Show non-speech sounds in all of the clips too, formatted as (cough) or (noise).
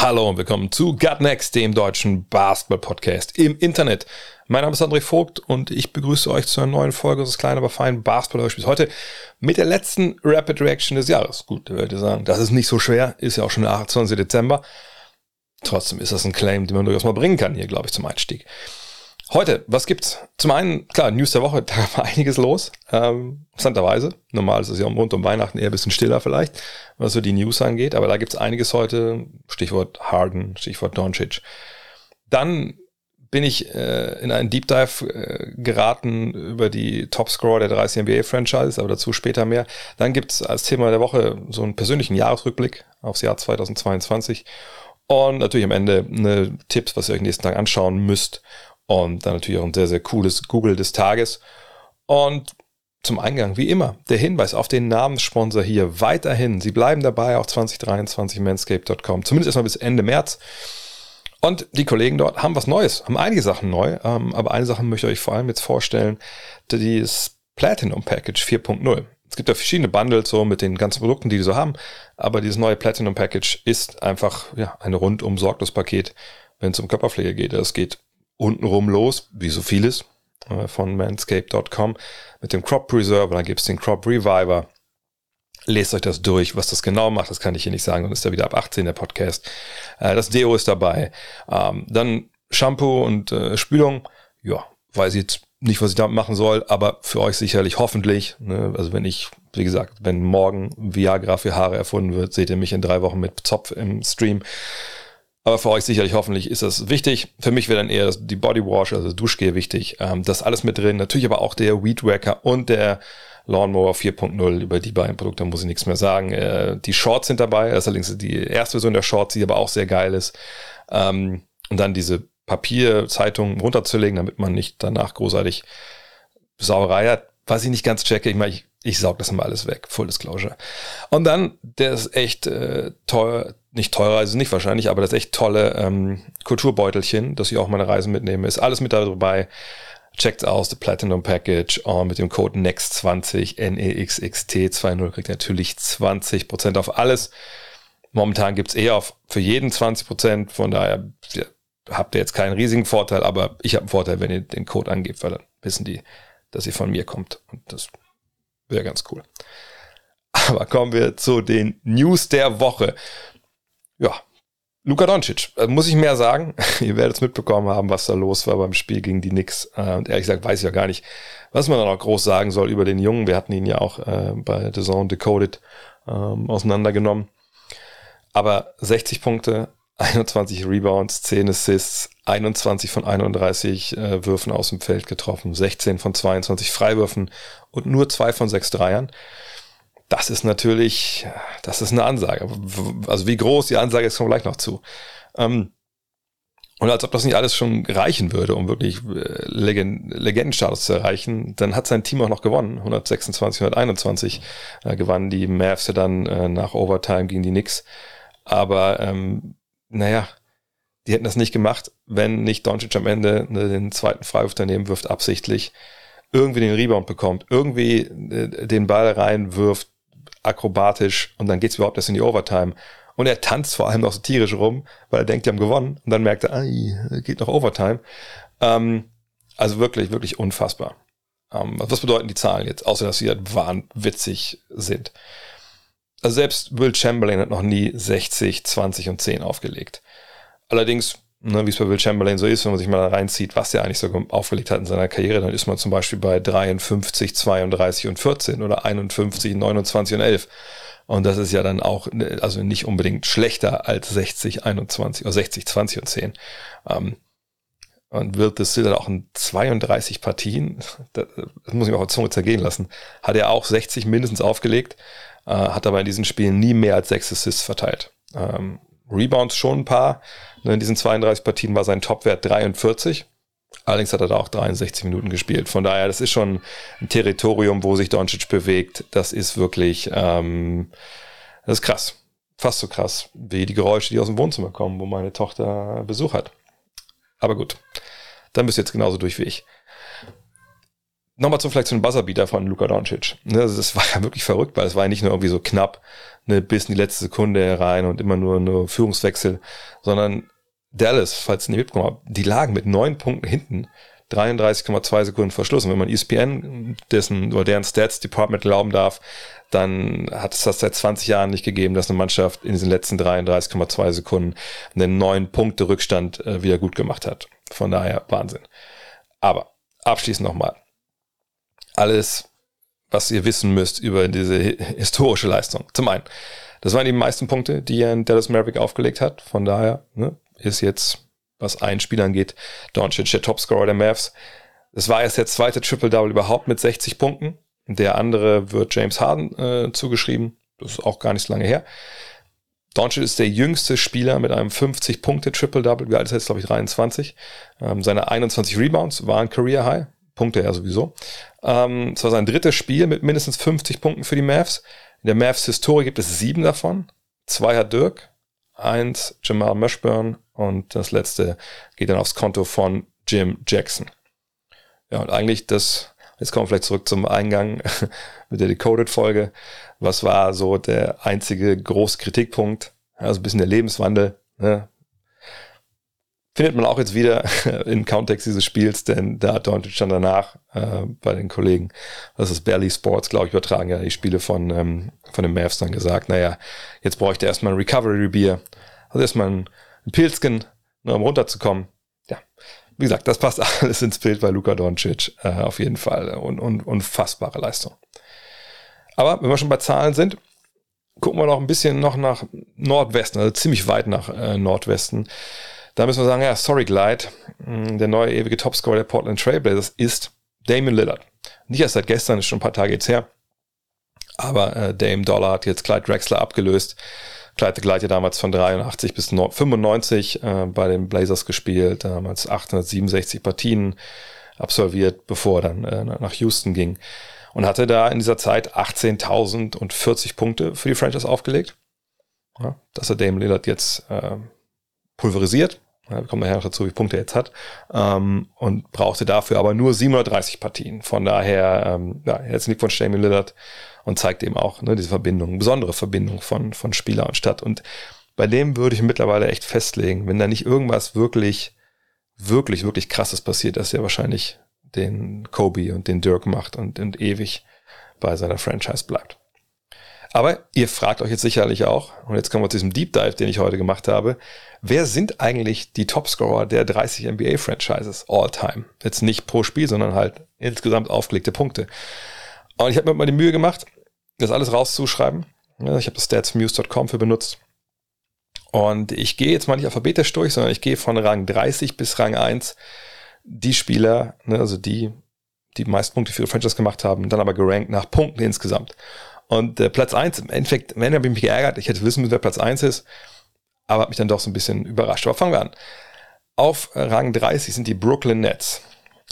Hallo und willkommen zu Gut Next, dem deutschen Basketball-Podcast im Internet. Mein Name ist André Vogt und ich begrüße euch zu einer neuen Folge des kleinen, aber feinen Basketball-Hörspiels. Heute mit der letzten Rapid Reaction des Jahres. Gut, da würde ich sagen, das ist nicht so schwer, ist ja auch schon der 28. Dezember. Trotzdem ist das ein Claim, den man durchaus mal bringen kann hier, glaube ich, zum Einstieg. Heute, was gibt's? Zum einen, klar, News der Woche, (laughs) da war einiges los, ähm, interessanterweise. Normal ist es ja rund um Weihnachten eher ein bisschen stiller vielleicht, was so die News angeht, aber da gibt's einiges heute, Stichwort Harden, Stichwort Doncic. Dann bin ich äh, in einen Deep Dive äh, geraten über die Topscorer der 30 NBA-Franchises, aber dazu später mehr. Dann gibt's als Thema der Woche so einen persönlichen Jahresrückblick aufs Jahr 2022 und natürlich am Ende eine Tipps, was ihr euch nächsten Tag anschauen müsst und dann natürlich auch ein sehr, sehr cooles Google des Tages. Und zum Eingang, wie immer, der Hinweis auf den Namenssponsor hier weiterhin. Sie bleiben dabei, auch 2023 manscape.com, zumindest erstmal bis Ende März. Und die Kollegen dort haben was Neues, haben einige Sachen neu, ähm, aber eine Sache möchte ich euch vor allem jetzt vorstellen, das Platinum Package 4.0. Es gibt ja verschiedene Bundles so mit den ganzen Produkten, die die so haben, aber dieses neue Platinum Package ist einfach ja, ein rundum sorglos Paket, wenn es um Körperpflege geht. Es geht untenrum los, wie so vieles äh, von manscape.com mit dem Crop Preserve, dann gibt's den Crop Reviver. Lest euch das durch, was das genau macht, das kann ich hier nicht sagen, dann ist ja wieder ab 18 der Podcast. Äh, das Deo ist dabei. Ähm, dann Shampoo und äh, Spülung. Ja, weiß jetzt nicht, was ich damit machen soll, aber für euch sicherlich hoffentlich. Ne? Also wenn ich, wie gesagt, wenn morgen Viagra für Haare erfunden wird, seht ihr mich in drei Wochen mit Zopf im Stream. Aber für euch sicherlich hoffentlich ist das wichtig. Für mich wäre dann eher die Bodywash, also das Duschgel wichtig. Ähm, das alles mit drin. Natürlich aber auch der Weed Wacker und der Lawnmower 4.0. Über die beiden Produkte muss ich nichts mehr sagen. Äh, die Shorts sind dabei. Das ist allerdings die erste Version der Shorts, die aber auch sehr geil ist. Ähm, und dann diese Papierzeitung runterzulegen, damit man nicht danach großartig Sauerei hat. Was ich nicht ganz checke, ich meine, ich, ich saug das immer alles weg. Full Disclosure. Und dann, der ist echt äh, teuer nicht teurer ist es nicht wahrscheinlich, aber das echt tolle ähm, Kulturbeutelchen, das ich auch meine Reisen mitnehme, ist alles mit dabei. Checkt aus, the Platinum Package oh, mit dem Code NEXT20, NEXXT20 kriegt natürlich 20% auf alles. Momentan gibt's eher auf für jeden 20%, von daher ja, habt ihr jetzt keinen riesigen Vorteil, aber ich habe einen Vorteil, wenn ihr den Code angebt, weil dann wissen die, dass ihr von mir kommt. Und das wäre ganz cool. Aber kommen wir zu den News der Woche ja, Luka Doncic, äh, muss ich mehr sagen? (laughs) Ihr werdet es mitbekommen haben, was da los war beim Spiel gegen die Knicks. Äh, und ehrlich gesagt weiß ich ja gar nicht, was man da noch groß sagen soll über den Jungen. Wir hatten ihn ja auch äh, bei The Zone Decoded ähm, auseinandergenommen. Aber 60 Punkte, (laughs) 21 Rebounds, 10 Assists, 21 von 31 äh, Würfen aus dem Feld getroffen, 16 von 22 Freiwürfen und nur zwei von sechs Dreiern das ist natürlich, das ist eine Ansage. Also wie groß die Ansage ist, kommen wir gleich noch zu. Ähm, und als ob das nicht alles schon reichen würde, um wirklich äh, Legend Legendenstatus zu erreichen, dann hat sein Team auch noch gewonnen. 126, 121 äh, gewannen die Mavs ja dann äh, nach Overtime gegen die Knicks. Aber ähm, naja, die hätten das nicht gemacht, wenn nicht Doncic am Ende ne, den zweiten Freiwurf daneben wirft, absichtlich, irgendwie den Rebound bekommt, irgendwie äh, den Ball reinwirft, akrobatisch und dann geht's überhaupt erst in die Overtime. Und er tanzt vor allem noch so tierisch rum, weil er denkt, die haben gewonnen. Und dann merkt er, ai, geht noch Overtime. Ähm, also wirklich, wirklich unfassbar. Ähm, was bedeuten die Zahlen jetzt? Außer, dass sie halt wahnwitzig sind. Also selbst Will Chamberlain hat noch nie 60, 20 und 10 aufgelegt. Allerdings ne, wie es bei Will Chamberlain so ist, wenn man sich mal da reinzieht, was er eigentlich so aufgelegt hat in seiner Karriere, dann ist man zum Beispiel bei 53, 32 und 14 oder 51, 29 und 11. Und das ist ja dann auch, also nicht unbedingt schlechter als 60, 21 oder 60, 20 und 10. Ähm, und wird das dann auch in 32 Partien, das, muss ich mir auf der Zunge zergehen lassen, hat er auch 60 mindestens aufgelegt, äh, hat aber in diesen Spielen nie mehr als 6 Assists verteilt. Ähm, Rebounds schon ein paar. Ne, in diesen 32 Partien war sein Topwert 43. Allerdings hat er da auch 63 Minuten gespielt. Von daher, das ist schon ein Territorium, wo sich Doncic bewegt. Das ist wirklich, ähm, das ist krass. Fast so krass wie die Geräusche, die aus dem Wohnzimmer kommen, wo meine Tochter Besuch hat. Aber gut, dann bist du jetzt genauso durch wie ich. Nochmal zum vielleicht zu Buzzerbeater von Luka Doncic. Ne, also das war ja wirklich verrückt, weil es war ja nicht nur irgendwie so knapp, ne, bis in die letzte Sekunde herein und immer nur nur Führungswechsel, sondern Dallas, falls ihr nicht mitbekommen habt, die lagen mit neun Punkten hinten. 33,2 Sekunden Verschluss. Und wenn man ESPN dessen oder deren Stats Department glauben darf, dann hat es das seit 20 Jahren nicht gegeben, dass eine Mannschaft in diesen letzten 33,2 Sekunden einen neun Punkte Rückstand äh, wieder gut gemacht hat. Von daher Wahnsinn. Aber abschließend nochmal. Alles, was ihr wissen müsst über diese historische Leistung. Zum einen, das waren die meisten Punkte, die ein Dallas Maverick aufgelegt hat. Von daher ne, ist jetzt, was ein Spiel angeht, Doncic der Topscorer der Mavs. Es war erst der zweite Triple-Double überhaupt mit 60 Punkten. Der andere wird James Harden äh, zugeschrieben. Das ist auch gar nicht so lange her. Doncic ist der jüngste Spieler mit einem 50-Punkte-Triple-Double. Wie alt ist er jetzt, glaube ich, 23. Ähm, seine 21 Rebounds waren Career High. Punkte ja sowieso. Ähm, es war sein drittes Spiel mit mindestens 50 Punkten für die Mavs. In der Mavs-Historie gibt es sieben davon. Zwei hat Dirk, eins Jamal Mashburn und das letzte geht dann aufs Konto von Jim Jackson. Ja, und eigentlich das, jetzt kommen wir vielleicht zurück zum Eingang (laughs) mit der Decoded-Folge. Was war so der einzige große Kritikpunkt? Also ein bisschen der Lebenswandel. Ne? Findet man auch jetzt wieder (laughs) im Kontext dieses Spiels, denn da hat Doncic dann danach äh, bei den Kollegen, das ist Barely Sports, glaube ich, übertragen ja die Spiele von, ähm, von den Mavs dann gesagt, naja, jetzt bräuchte er erstmal ein Recovery Bier, also erstmal ein, ein Pilzken, ne, um runterzukommen. Ja, wie gesagt, das passt (laughs) alles ins Bild bei Luka Doncic, äh, auf jeden Fall. Und, und, unfassbare Leistung. Aber wenn wir schon bei Zahlen sind, gucken wir noch ein bisschen noch nach Nordwesten, also ziemlich weit nach äh, Nordwesten. Da müssen wir sagen, ja, sorry Glide, hm, der neue ewige Topscorer der Portland Trailblazers ist Damon Lillard. Nicht erst seit gestern, ist schon ein paar Tage jetzt her. Aber äh, Dame Dollar hat jetzt Clyde Drexler abgelöst. Ja damals von 83 bis 95 äh, bei den Blazers gespielt, damals 867 Partien absolviert, bevor er dann äh, nach Houston ging. Und hatte da in dieser Zeit 18.040 Punkte für die Franchise aufgelegt. Ja, dass er Dame Lillard jetzt äh, pulverisiert, ja, wir kommen nachher noch dazu, wie Punkte er jetzt hat, ähm, und brauchte dafür aber nur 730 Partien. Von daher, ähm, ja, herzlichen Glückwunsch, Damien Lillard, und zeigt eben auch ne, diese Verbindung, besondere Verbindung von, von Spieler und Stadt. Und bei dem würde ich mittlerweile echt festlegen, wenn da nicht irgendwas wirklich, wirklich, wirklich krasses passiert, dass er wahrscheinlich den Kobe und den Dirk macht und, und ewig bei seiner Franchise bleibt. Aber ihr fragt euch jetzt sicherlich auch, und jetzt kommen wir zu diesem Deep Dive, den ich heute gemacht habe, wer sind eigentlich die Topscorer der 30 NBA-Franchises all time? Jetzt nicht pro Spiel, sondern halt insgesamt aufgelegte Punkte. Und ich habe mir mal die Mühe gemacht, das alles rauszuschreiben. Ich habe das statsmuse.com für benutzt. Und ich gehe jetzt mal nicht alphabetisch durch, sondern ich gehe von Rang 30 bis Rang 1 die Spieler, ne, also die, die meisten Punkte für ihre Franchise gemacht haben, dann aber gerankt nach Punkten insgesamt. Und äh, Platz 1, im Endeffekt, wenn habe ich mich geärgert, ich hätte wissen müssen, wer Platz 1 ist, aber hat mich dann doch so ein bisschen überrascht. Aber fangen wir an. Auf Rang 30 sind die Brooklyn Nets.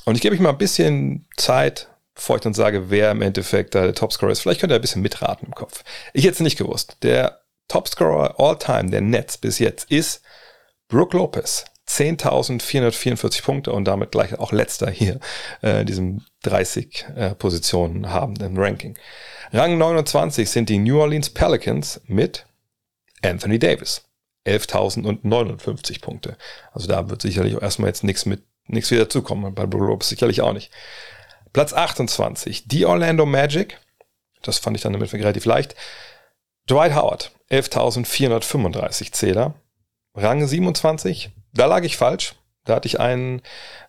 Und ich gebe euch mal ein bisschen Zeit, bevor ich dann sage, wer im Endeffekt der Topscorer ist. Vielleicht könnt ihr ein bisschen mitraten im Kopf. Ich hätte es nicht gewusst. Der Topscorer all time der Nets bis jetzt ist Brook Lopez. 10.444 Punkte und damit gleich auch letzter hier äh, in diesem 30 äh, Positionen habenden Ranking. Rang 29 sind die New Orleans Pelicans mit Anthony Davis. 11.059 Punkte. Also da wird sicherlich auch erstmal jetzt nichts mit, nichts wieder zukommen. Bei Blue Ropes sicherlich auch nicht. Platz 28, die Orlando Magic. Das fand ich dann damit relativ leicht. Dwight Howard, 11.435 Zähler. Rang 27, da lag ich falsch. Da hatte ich einen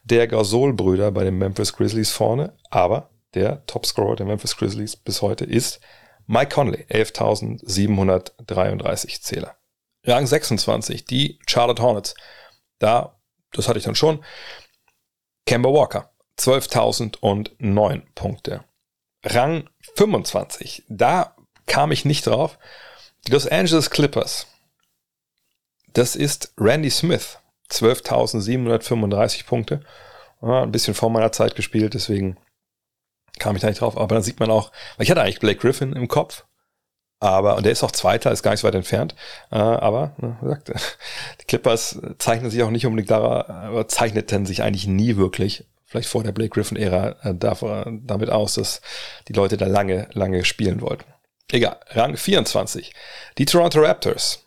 der Gasol-Brüder bei den Memphis Grizzlies vorne, aber der Topscorer der Memphis Grizzlies bis heute ist Mike Conley, 11.733 Zähler. Rang 26, die Charlotte Hornets. Da, das hatte ich dann schon. Kemba Walker, 12.009 Punkte. Rang 25, da kam ich nicht drauf. Die Los Angeles Clippers. Das ist Randy Smith, 12.735 Punkte. Ja, ein bisschen vor meiner Zeit gespielt, deswegen kam ich da nicht drauf. Aber dann sieht man auch, weil ich hatte eigentlich Blake Griffin im Kopf, aber, und der ist auch Zweiter, ist gar nicht so weit entfernt. Äh, aber, wie gesagt, (laughs) die Clippers zeichnen sich auch nicht unbedingt da, aber zeichneten sich eigentlich nie wirklich, vielleicht vor der Blake Griffin-Ära, äh, damit aus, dass die Leute da lange, lange spielen wollten. Egal, Rang 24. Die Toronto Raptors.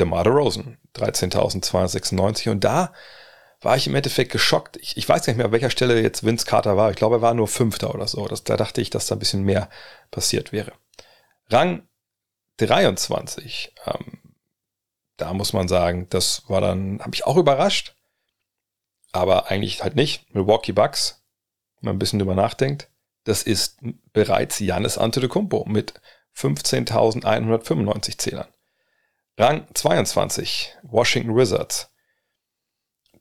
DeMar DeRozan, 13.296. Und da war ich im Endeffekt geschockt. Ich, ich, weiß nicht mehr, an welcher Stelle jetzt Vince Carter war. Ich glaube, er war nur Fünfter oder so. Das, da dachte ich, dass da ein bisschen mehr passiert wäre. Rang 23. Ähm, da muss man sagen, das war dann, habe ich auch überrascht. Aber eigentlich halt nicht. Milwaukee Bucks, wenn man ein bisschen drüber nachdenkt. Das ist bereits Janis Antetokounmpo mit 15.195 Zählern. Rang 22, Washington Wizards.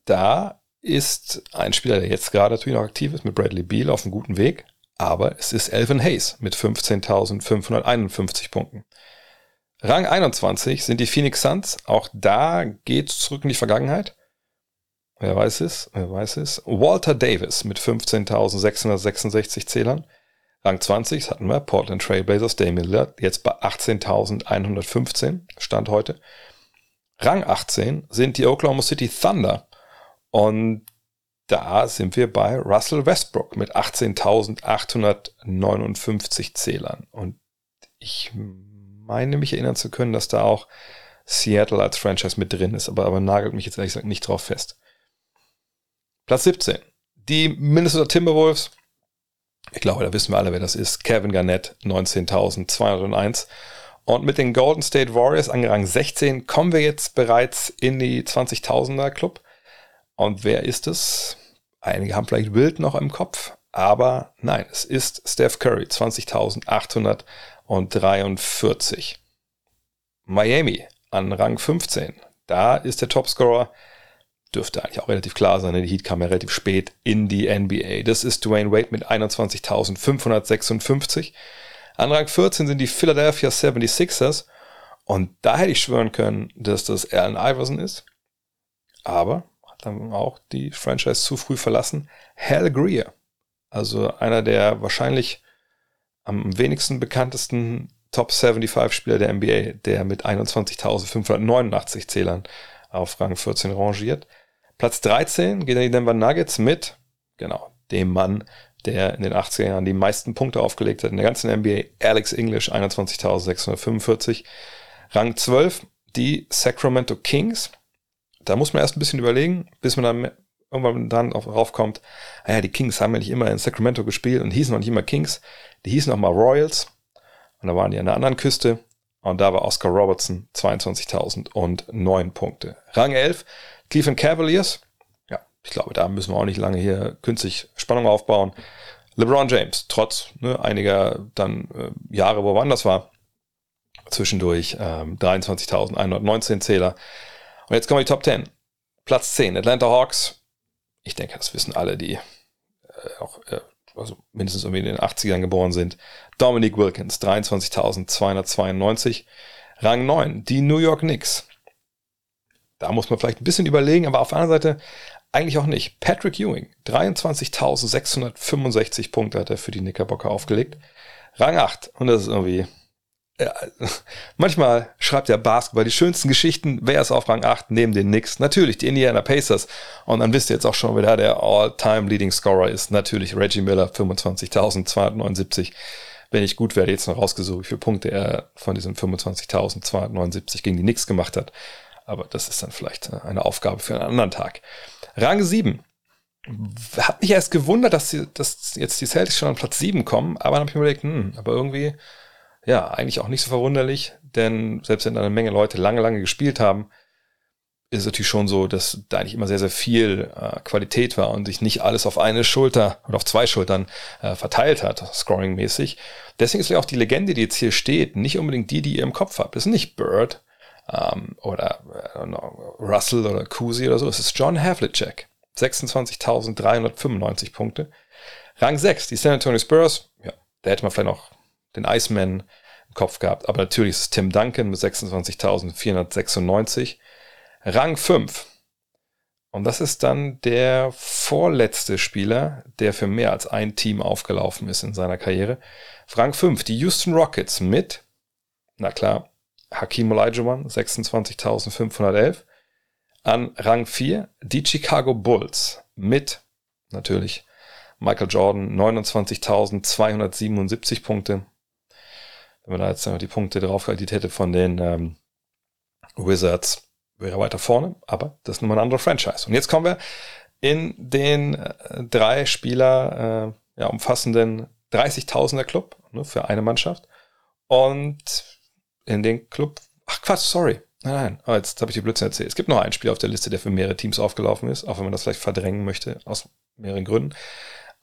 Da ist ein Spieler, der jetzt gerade natürlich noch aktiv ist, mit Bradley Beal auf einem guten Weg, aber es ist Elvin Hayes mit 15.551 Punkten. Rang 21 sind die Phoenix Suns. Auch da geht es zurück in die Vergangenheit. Wer weiß es? Wer weiß es? Walter Davis mit 15.666 Zählern. Rang 20 hatten wir Portland Trailblazers, Damian Lillard, jetzt bei 18.115, Stand heute. Rang 18 sind die Oklahoma City Thunder. Und da sind wir bei Russell Westbrook mit 18.859 Zählern. Und ich meine mich erinnern zu können, dass da auch Seattle als Franchise mit drin ist, aber, aber nagelt mich jetzt ehrlich gesagt nicht drauf fest. Platz 17. Die Minnesota Timberwolves. Ich glaube, da wissen wir alle, wer das ist. Kevin Garnett, 19.201. Und mit den Golden State Warriors an Rang 16 kommen wir jetzt bereits in die 20.000er Club. Und wer ist es? Einige haben vielleicht Wild noch im Kopf, aber nein, es ist Steph Curry, 20.843. Miami an Rang 15. Da ist der Topscorer, dürfte eigentlich auch relativ klar sein, denn die Heat kam ja relativ spät in die NBA. Das ist Dwayne Wade mit 21.556. An Rang 14 sind die Philadelphia 76ers. Und da hätte ich schwören können, dass das Allen Iverson ist. Aber dann auch die Franchise zu früh verlassen. Hal Greer, also einer der wahrscheinlich am wenigsten bekanntesten Top 75 Spieler der NBA, der mit 21.589 Zählern auf Rang 14 rangiert. Platz 13 geht an die Denver Nuggets mit, genau, dem Mann, der in den 80er Jahren die meisten Punkte aufgelegt hat in der ganzen NBA, Alex English, 21.645. Rang 12, die Sacramento Kings. Da muss man erst ein bisschen überlegen, bis man dann irgendwann dann raufkommt, naja, ah die Kings haben ja nicht immer in Sacramento gespielt und hießen noch nicht immer Kings, die hießen auch mal Royals. Und da waren die an der anderen Küste. Und da war Oscar Robertson 22.000 und 9 Punkte. Rang 11, Cleveland Cavaliers, ja, ich glaube, da müssen wir auch nicht lange hier künstlich Spannung aufbauen. LeBron James, trotz ne, einiger dann äh, Jahre, wo er anders war, zwischendurch ähm, 23.119 Zähler, und jetzt kommen die Top 10. Platz 10, Atlanta Hawks. Ich denke, das wissen alle, die äh, auch äh, also mindestens irgendwie in den 80ern geboren sind. Dominic Wilkins, 23.292. Rang 9, die New York Knicks. Da muss man vielleicht ein bisschen überlegen, aber auf der anderen Seite eigentlich auch nicht. Patrick Ewing, 23.665 Punkte hat er für die Knickerbocker aufgelegt. Rang 8, und das ist irgendwie ja, manchmal schreibt der Basketball die schönsten Geschichten. Wer ist auf Rang 8 neben den Knicks? Natürlich die Indiana Pacers. Und dann wisst ihr jetzt auch schon, wer da der All-Time Leading Scorer ist. Natürlich Reggie Miller, 25.279. Wenn ich gut werde, jetzt noch rausgesucht, wie viele Punkte er von diesen 25.279 gegen die Knicks gemacht hat. Aber das ist dann vielleicht eine Aufgabe für einen anderen Tag. Rang 7. Hat mich erst gewundert, dass, sie, dass jetzt die Celtics schon an Platz 7 kommen, aber dann habe ich mir überlegt, hm, aber irgendwie ja, eigentlich auch nicht so verwunderlich, denn selbst wenn eine Menge Leute lange, lange gespielt haben, ist es natürlich schon so, dass da eigentlich immer sehr, sehr viel äh, Qualität war und sich nicht alles auf eine Schulter oder auf zwei Schultern äh, verteilt hat, scoring-mäßig. Deswegen ist ja auch die Legende, die jetzt hier steht, nicht unbedingt die, die ihr im Kopf habt. Das ist nicht Bird ähm, oder know, Russell oder Kusi oder so. Es ist John Havlicek. 26.395 Punkte. Rang 6, die San Antonio Spurs. Ja, da hätte man vielleicht noch den Iceman im Kopf gehabt. Aber natürlich ist es Tim Duncan mit 26.496. Rang 5. Und das ist dann der vorletzte Spieler, der für mehr als ein Team aufgelaufen ist in seiner Karriere. Rang 5, die Houston Rockets mit, na klar, Hakim Olajuwon, 26.511. An Rang 4 die Chicago Bulls mit, natürlich, Michael Jordan, 29.277 Punkte. Wenn man da jetzt die Punkte drauf hätte von den ähm, Wizards, wäre weiter vorne, aber das ist nun mal ein anderer Franchise. Und jetzt kommen wir in den äh, drei Spieler äh, ja, umfassenden 30.000er Club ne, für eine Mannschaft. Und in den Club, ach Quatsch, sorry. Nein, nein, oh, jetzt habe ich die Blödsinn erzählt. Es gibt noch einen Spieler auf der Liste, der für mehrere Teams aufgelaufen ist, auch wenn man das vielleicht verdrängen möchte, aus mehreren Gründen.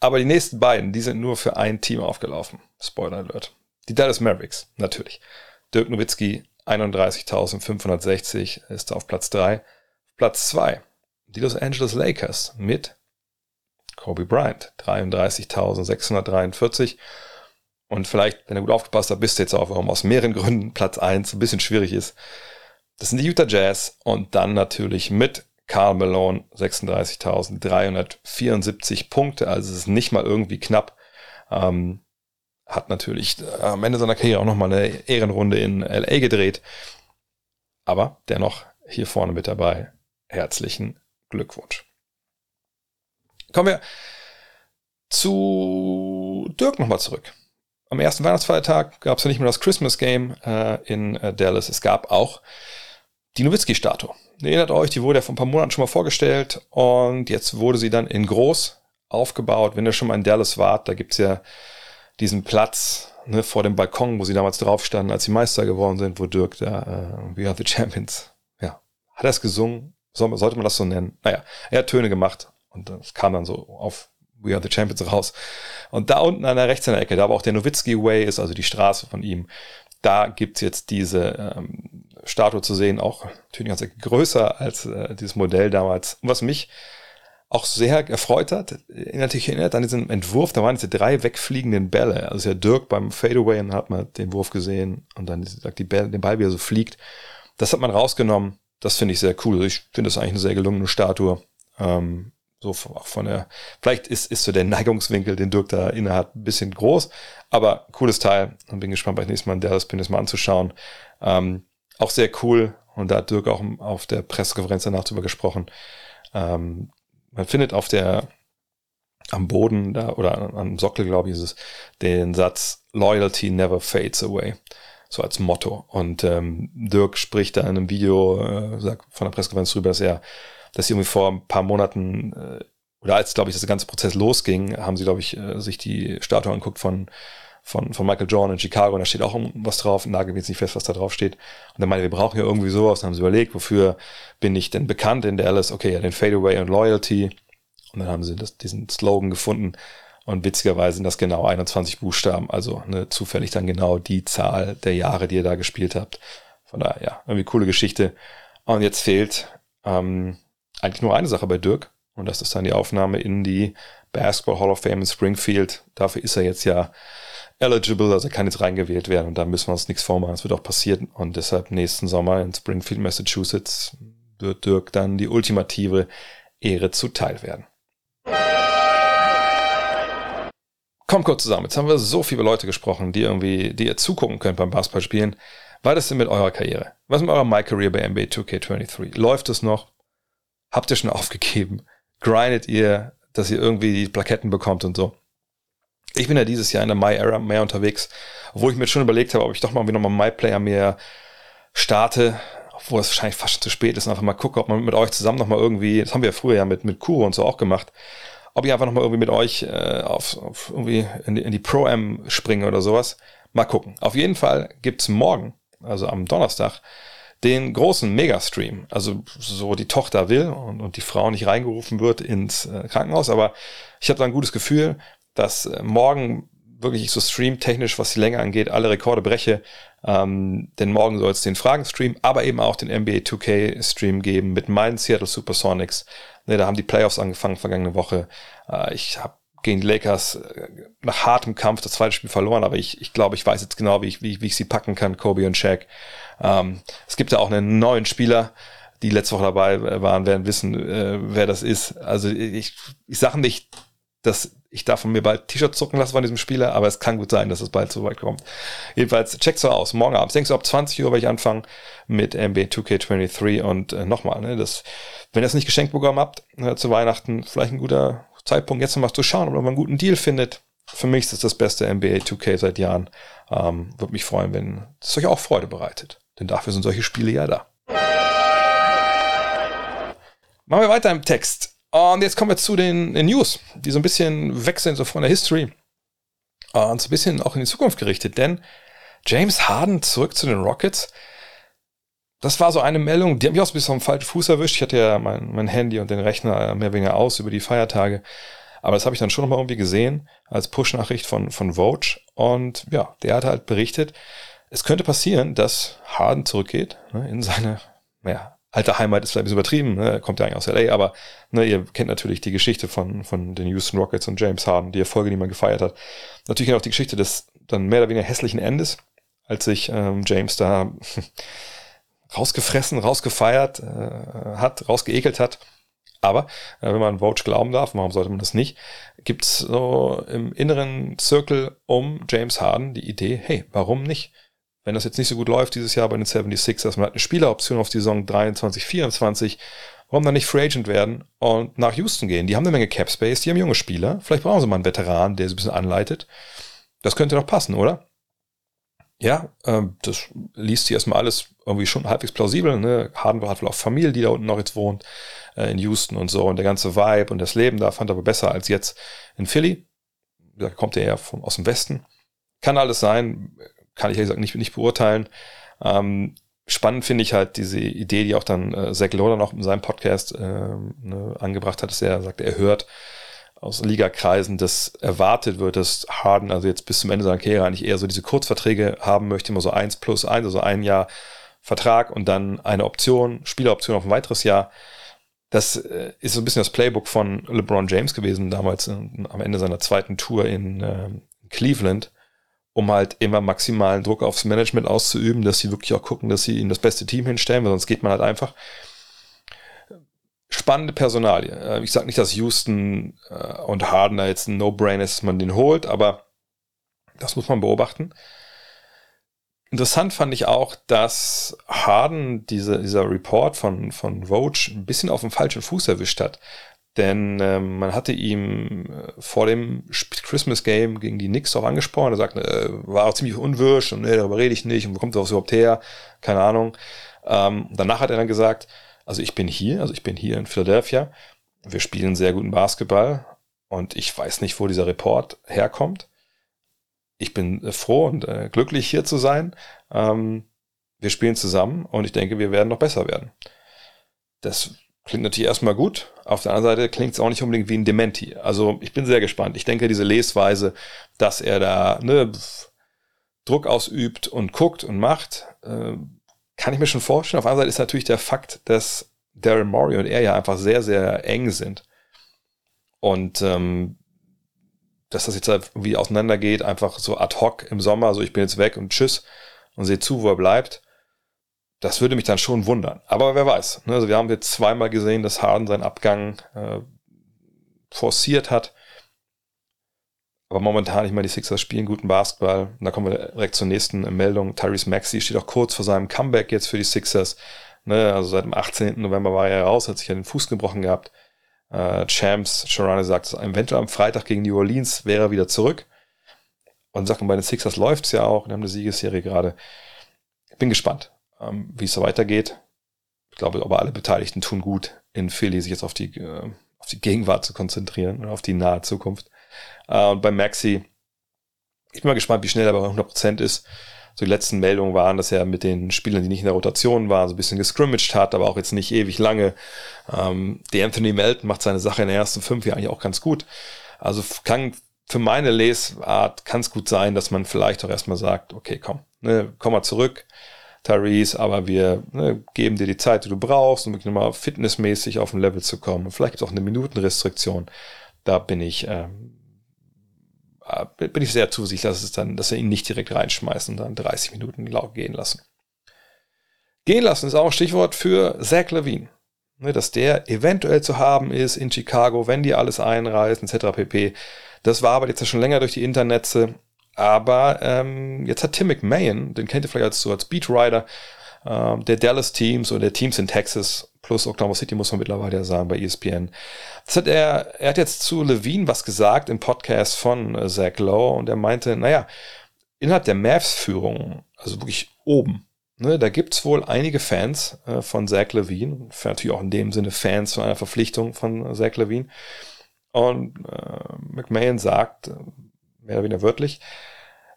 Aber die nächsten beiden, die sind nur für ein Team aufgelaufen. Spoiler Alert. Die Dallas Mavericks, natürlich. Dirk Nowitzki 31.560 ist auf Platz 3. Platz 2, die Los Angeles Lakers mit Kobe Bryant, 33.643. Und vielleicht, wenn du gut aufgepasst hast, bist du jetzt auch, warum aus mehreren Gründen Platz 1 ein bisschen schwierig ist. Das sind die Utah Jazz und dann natürlich mit Karl Malone 36.374 Punkte, also es ist nicht mal irgendwie knapp. Ähm, hat natürlich äh, am Ende seiner Karriere auch nochmal eine Ehrenrunde in LA gedreht. Aber dennoch hier vorne mit dabei. Herzlichen Glückwunsch. Kommen wir zu Dirk nochmal zurück. Am ersten Weihnachtsfeiertag gab es ja nicht mehr das Christmas Game äh, in äh, Dallas. Es gab auch die Nowitzki-Statue. Erinnert euch, die wurde ja vor ein paar Monaten schon mal vorgestellt und jetzt wurde sie dann in groß aufgebaut. Wenn ihr schon mal in Dallas wart, da gibt's ja diesen Platz ne, vor dem Balkon, wo sie damals drauf standen, als sie Meister geworden sind, wo Dirk da äh, We Are the Champions, ja, hat er es gesungen? Soll, sollte man das so nennen? Naja, er hat Töne gemacht und es kam dann so auf We Are the Champions raus. Und da unten an der rechts in der Ecke, da wo auch der Nowitzki Way ist, also die Straße von ihm, da gibt's jetzt diese ähm, Statue zu sehen, auch natürlich ganz größer als äh, dieses Modell damals. Und was mich auch sehr erfreut hat, natürlich erinnert an diesen Entwurf, da waren diese drei wegfliegenden Bälle. Also ja Dirk beim Fadeaway und hat man den Wurf gesehen und dann die Ball, den Ball, wie er so fliegt. Das hat man rausgenommen. Das finde ich sehr cool. Ich finde das eigentlich eine sehr gelungene Statue. Ähm, so auch von der, vielleicht ist, ist so der Neigungswinkel, den Dirk da inne hat, ein bisschen groß, aber cooles Teil und bin gespannt, bei nächstes Mal in Dallas bin, das mal anzuschauen. Ähm, auch sehr cool und da hat Dirk auch auf der Pressekonferenz danach drüber gesprochen. Ähm, man findet auf der, am Boden da oder am Sockel, glaube ich, ist es, den Satz Loyalty never fades away. So als Motto. Und ähm, Dirk spricht da in einem Video, äh, sagt von der Pressekonferenz drüber, dass er dass sie irgendwie vor ein paar Monaten äh, oder als, glaube ich, das ganze Prozess losging, haben sie, glaube ich, äh, sich die Statue angeguckt von, von, von Michael Jordan in Chicago und da steht auch was drauf, nagel mir jetzt nicht fest, was da drauf steht. Und dann meinte, wir brauchen ja irgendwie sowas, dann haben sie überlegt, wofür bin ich denn bekannt in Dallas? Okay, ja, den Fadeaway und Loyalty. Und dann haben sie das, diesen Slogan gefunden. Und witzigerweise sind das genau 21 Buchstaben, also ne, zufällig dann genau die Zahl der Jahre, die ihr da gespielt habt. Von daher, ja, irgendwie coole Geschichte. Und jetzt fehlt ähm, eigentlich nur eine Sache bei Dirk. Und das ist dann die Aufnahme in die Basketball Hall of Fame in Springfield. Dafür ist er jetzt ja eligible, also er kann jetzt reingewählt werden. Und da müssen wir uns nichts vormachen. Das wird auch passieren. Und deshalb nächsten Sommer in Springfield, Massachusetts, wird Dirk dann die ultimative Ehre zuteil werden. Kommt kurz zusammen. Jetzt haben wir so viele Leute gesprochen, die irgendwie, die ihr zugucken könnt beim Basketballspielen. War das denn mit eurer Karriere? Was ist mit eurer My Career bei NBA 2K23? Läuft es noch? Habt ihr schon (laughs) aufgegeben? Grindet ihr, dass ihr irgendwie die Plaketten bekommt und so? Ich bin ja dieses Jahr in der My-Era mehr unterwegs, obwohl ich mir schon überlegt habe, ob ich doch mal wieder mal My-Player mehr starte, obwohl es wahrscheinlich fast schon zu spät ist und einfach mal gucke, ob man mit euch zusammen nochmal irgendwie, das haben wir ja früher ja mit, mit Kuro und so auch gemacht, ob ich einfach nochmal irgendwie mit euch äh, auf, auf irgendwie in die, in die Pro-Am springe oder sowas. Mal gucken. Auf jeden Fall gibt's morgen, also am Donnerstag, den großen Megastream. Also so die Tochter will und, und die Frau nicht reingerufen wird ins äh, Krankenhaus. Aber ich habe da ein gutes Gefühl, dass äh, morgen wirklich ich so streamtechnisch, was die Länge angeht, alle Rekorde breche. Ähm, denn morgen soll es den Fragen-Stream, aber eben auch den NBA 2K-Stream geben mit meinen Seattle Supersonics. Ne, da haben die Playoffs angefangen vergangene Woche. Äh, ich habe gegen die Lakers äh, nach hartem Kampf das zweite Spiel verloren, aber ich, ich glaube, ich weiß jetzt genau, wie ich, wie, wie ich sie packen kann, Kobe und Shaq. Ähm, es gibt ja auch einen neuen Spieler, die letzte Woche dabei waren, werden wissen, äh, wer das ist. Also ich, ich sage nicht, dass ich darf von mir bald T-Shirt zucken lassen von diesem Spieler, aber es kann gut sein, dass es bald so weit kommt. Jedenfalls, checkt so aus. Morgen Abend, denkst du, ab 20 Uhr werde ich anfangen mit NBA 2K23 und äh, nochmal, ne, das, wenn ihr es nicht geschenkt bekommen habt, äh, zu Weihnachten, vielleicht ein guter Zeitpunkt, jetzt nochmal zu schauen, ob man einen guten Deal findet. Für mich ist das das beste NBA 2K seit Jahren. Ähm, Würde mich freuen, wenn es euch auch Freude bereitet. Denn dafür sind solche Spiele ja da. Machen wir weiter im Text. Und jetzt kommen wir zu den, den News, die so ein bisschen wechseln, so von der History. Und so ein bisschen auch in die Zukunft gerichtet, denn James Harden zurück zu den Rockets. Das war so eine Meldung, die hat mich auch so ein bisschen vom falschen Fuß erwischt. Ich hatte ja mein, mein Handy und den Rechner mehr oder weniger aus über die Feiertage. Aber das habe ich dann schon nochmal irgendwie gesehen als Push-Nachricht von, von Vogue. Und ja, der hat halt berichtet, es könnte passieren, dass Harden zurückgeht ne, in seine ja, alte Heimat ist vielleicht ein bisschen übertrieben, ne? kommt ja eigentlich aus LA, aber ne, ihr kennt natürlich die Geschichte von, von den Houston Rockets und James Harden, die Erfolge, die man gefeiert hat. Natürlich auch die Geschichte des dann mehr oder weniger hässlichen Endes, als sich ähm, James da rausgefressen, rausgefeiert äh, hat, rausgeekelt hat. Aber äh, wenn man Vogue glauben darf, warum sollte man das nicht, gibt's so im inneren Circle um James Harden die Idee, hey, warum nicht? wenn das jetzt nicht so gut läuft dieses Jahr bei den 76ers, man hat eine Spieleroption auf die Saison 23, 24, warum dann nicht Free Agent werden und nach Houston gehen? Die haben eine Menge Cap Space, die haben junge Spieler, vielleicht brauchen sie mal einen Veteran, der sie ein bisschen anleitet. Das könnte doch passen, oder? Ja, ähm, das liest sich erstmal alles irgendwie schon halbwegs plausibel. Ne? Harden hat wohl auch Familie, die da unten noch jetzt wohnt, äh, in Houston und so. Und der ganze Vibe und das Leben da fand er aber besser als jetzt in Philly. Da kommt er ja vom, aus dem Westen. Kann alles sein kann ich ja gesagt nicht, nicht beurteilen. Ähm, spannend finde ich halt diese Idee, die auch dann äh, Zach Loder noch in seinem Podcast äh, ne, angebracht hat, dass er sagt, er hört aus Ligakreisen, dass erwartet wird, dass Harden also jetzt bis zum Ende seiner Karriere eigentlich eher so diese Kurzverträge haben möchte, immer so eins plus eins, also ein Jahr Vertrag und dann eine Option, Spieleroption auf ein weiteres Jahr. Das äh, ist so ein bisschen das Playbook von LeBron James gewesen, damals äh, am Ende seiner zweiten Tour in äh, Cleveland um halt immer maximalen Druck aufs Management auszuüben, dass sie wirklich auch gucken, dass sie ihm das beste Team hinstellen, weil sonst geht man halt einfach. Spannende Personalie. Äh, ich sage nicht, dass Houston äh, und Harden da jetzt ein No-Brain ist, dass man den holt, aber das muss man beobachten. Interessant fand ich auch, dass Harden diese, dieser Report von, von Vogue ein bisschen auf dem falschen Fuß erwischt hat. Denn ähm, man hatte ihm äh, vor dem Christmas Game gegen die Knicks auch angesprochen. Er sagte, äh, war auch ziemlich unwirsch und nee, darüber rede ich nicht und wo kommt das überhaupt her? Keine Ahnung. Ähm, danach hat er dann gesagt, also ich bin hier, also ich bin hier in Philadelphia. Wir spielen sehr guten Basketball und ich weiß nicht, wo dieser Report herkommt. Ich bin äh, froh und äh, glücklich hier zu sein. Ähm, wir spielen zusammen und ich denke, wir werden noch besser werden. Das Klingt natürlich erstmal gut. Auf der anderen Seite klingt es auch nicht unbedingt wie ein Dementi. Also ich bin sehr gespannt. Ich denke, diese Lesweise, dass er da ne, Druck ausübt und guckt und macht, äh, kann ich mir schon vorstellen. Auf anderen Seite ist natürlich der Fakt, dass Darren Murray und er ja einfach sehr, sehr eng sind. Und ähm, dass das jetzt halt irgendwie auseinandergeht, einfach so ad hoc im Sommer, so ich bin jetzt weg und tschüss und sehe zu, wo er bleibt das würde mich dann schon wundern. Aber wer weiß. Ne? Also wir haben jetzt zweimal gesehen, dass Harden seinen Abgang äh, forciert hat. Aber momentan, ich meine, die Sixers spielen guten Basketball. Und da kommen wir direkt zur nächsten Meldung. Tyrese Maxey steht auch kurz vor seinem Comeback jetzt für die Sixers. Ne? Also seit dem 18. November war er raus, hat sich ja den Fuß gebrochen gehabt. Äh, Champs, Sharane sagt, eventuell am Freitag gegen New Orleans wäre er wieder zurück. Und sagt, bei den Sixers läuft's ja auch. Wir haben eine Siegesserie gerade. Ich bin gespannt ähm, wie es so weitergeht. Ich glaube, aber alle Beteiligten tun gut, in Philly sich jetzt auf die, äh, auf die Gegenwart zu konzentrieren und auf die nahe Zukunft. Äh, und bei Maxi, ich bin mal gespannt, wie schnell er bei 100% ist. So die letzten Meldungen waren, dass er mit den Spielern, die nicht in der Rotation waren, so ein bisschen gescrimmaged hat, aber auch jetzt nicht ewig lange. Ähm, der Anthony Melton macht seine Sache in den ersten fünf Jahren eigentlich auch ganz gut. Also kann für meine Lesart kann es gut sein, dass man vielleicht auch erstmal sagt, okay, komm, ne, komm mal zurück, Tyrese, aber wir ne, geben dir die Zeit, die du brauchst, um wirklich nochmal fitnessmäßig auf ein Level zu kommen. Vielleicht gibt es auch eine Minutenrestriktion. Da bin ich, äh, bin ich sehr zuversichtlich, dass es dann, dass er ihn nicht direkt reinschmeißen und dann 30 Minuten gehen lassen. Gehen lassen ist auch ein Stichwort für Zach Levine. Ne, dass der eventuell zu haben ist in Chicago, wenn die alles einreisen, etc. pp. Das war aber jetzt schon länger durch die Internetze. Aber ähm, jetzt hat Tim McMahon, den kennt ihr vielleicht als, so als Beatwriter, äh, der Dallas Teams oder der Teams in Texas plus Oklahoma City muss man mittlerweile ja sagen bei ESPN. Das hat er, er hat jetzt zu Levine was gesagt im Podcast von äh, Zach Lowe und er meinte, naja, innerhalb der Mavs-Führung, also wirklich oben, ne, da gibt's wohl einige Fans äh, von Zach Levine, natürlich auch in dem Sinne Fans von einer Verpflichtung von Zach Levine. Und äh, McMahon sagt, äh, mehr oder weniger wörtlich,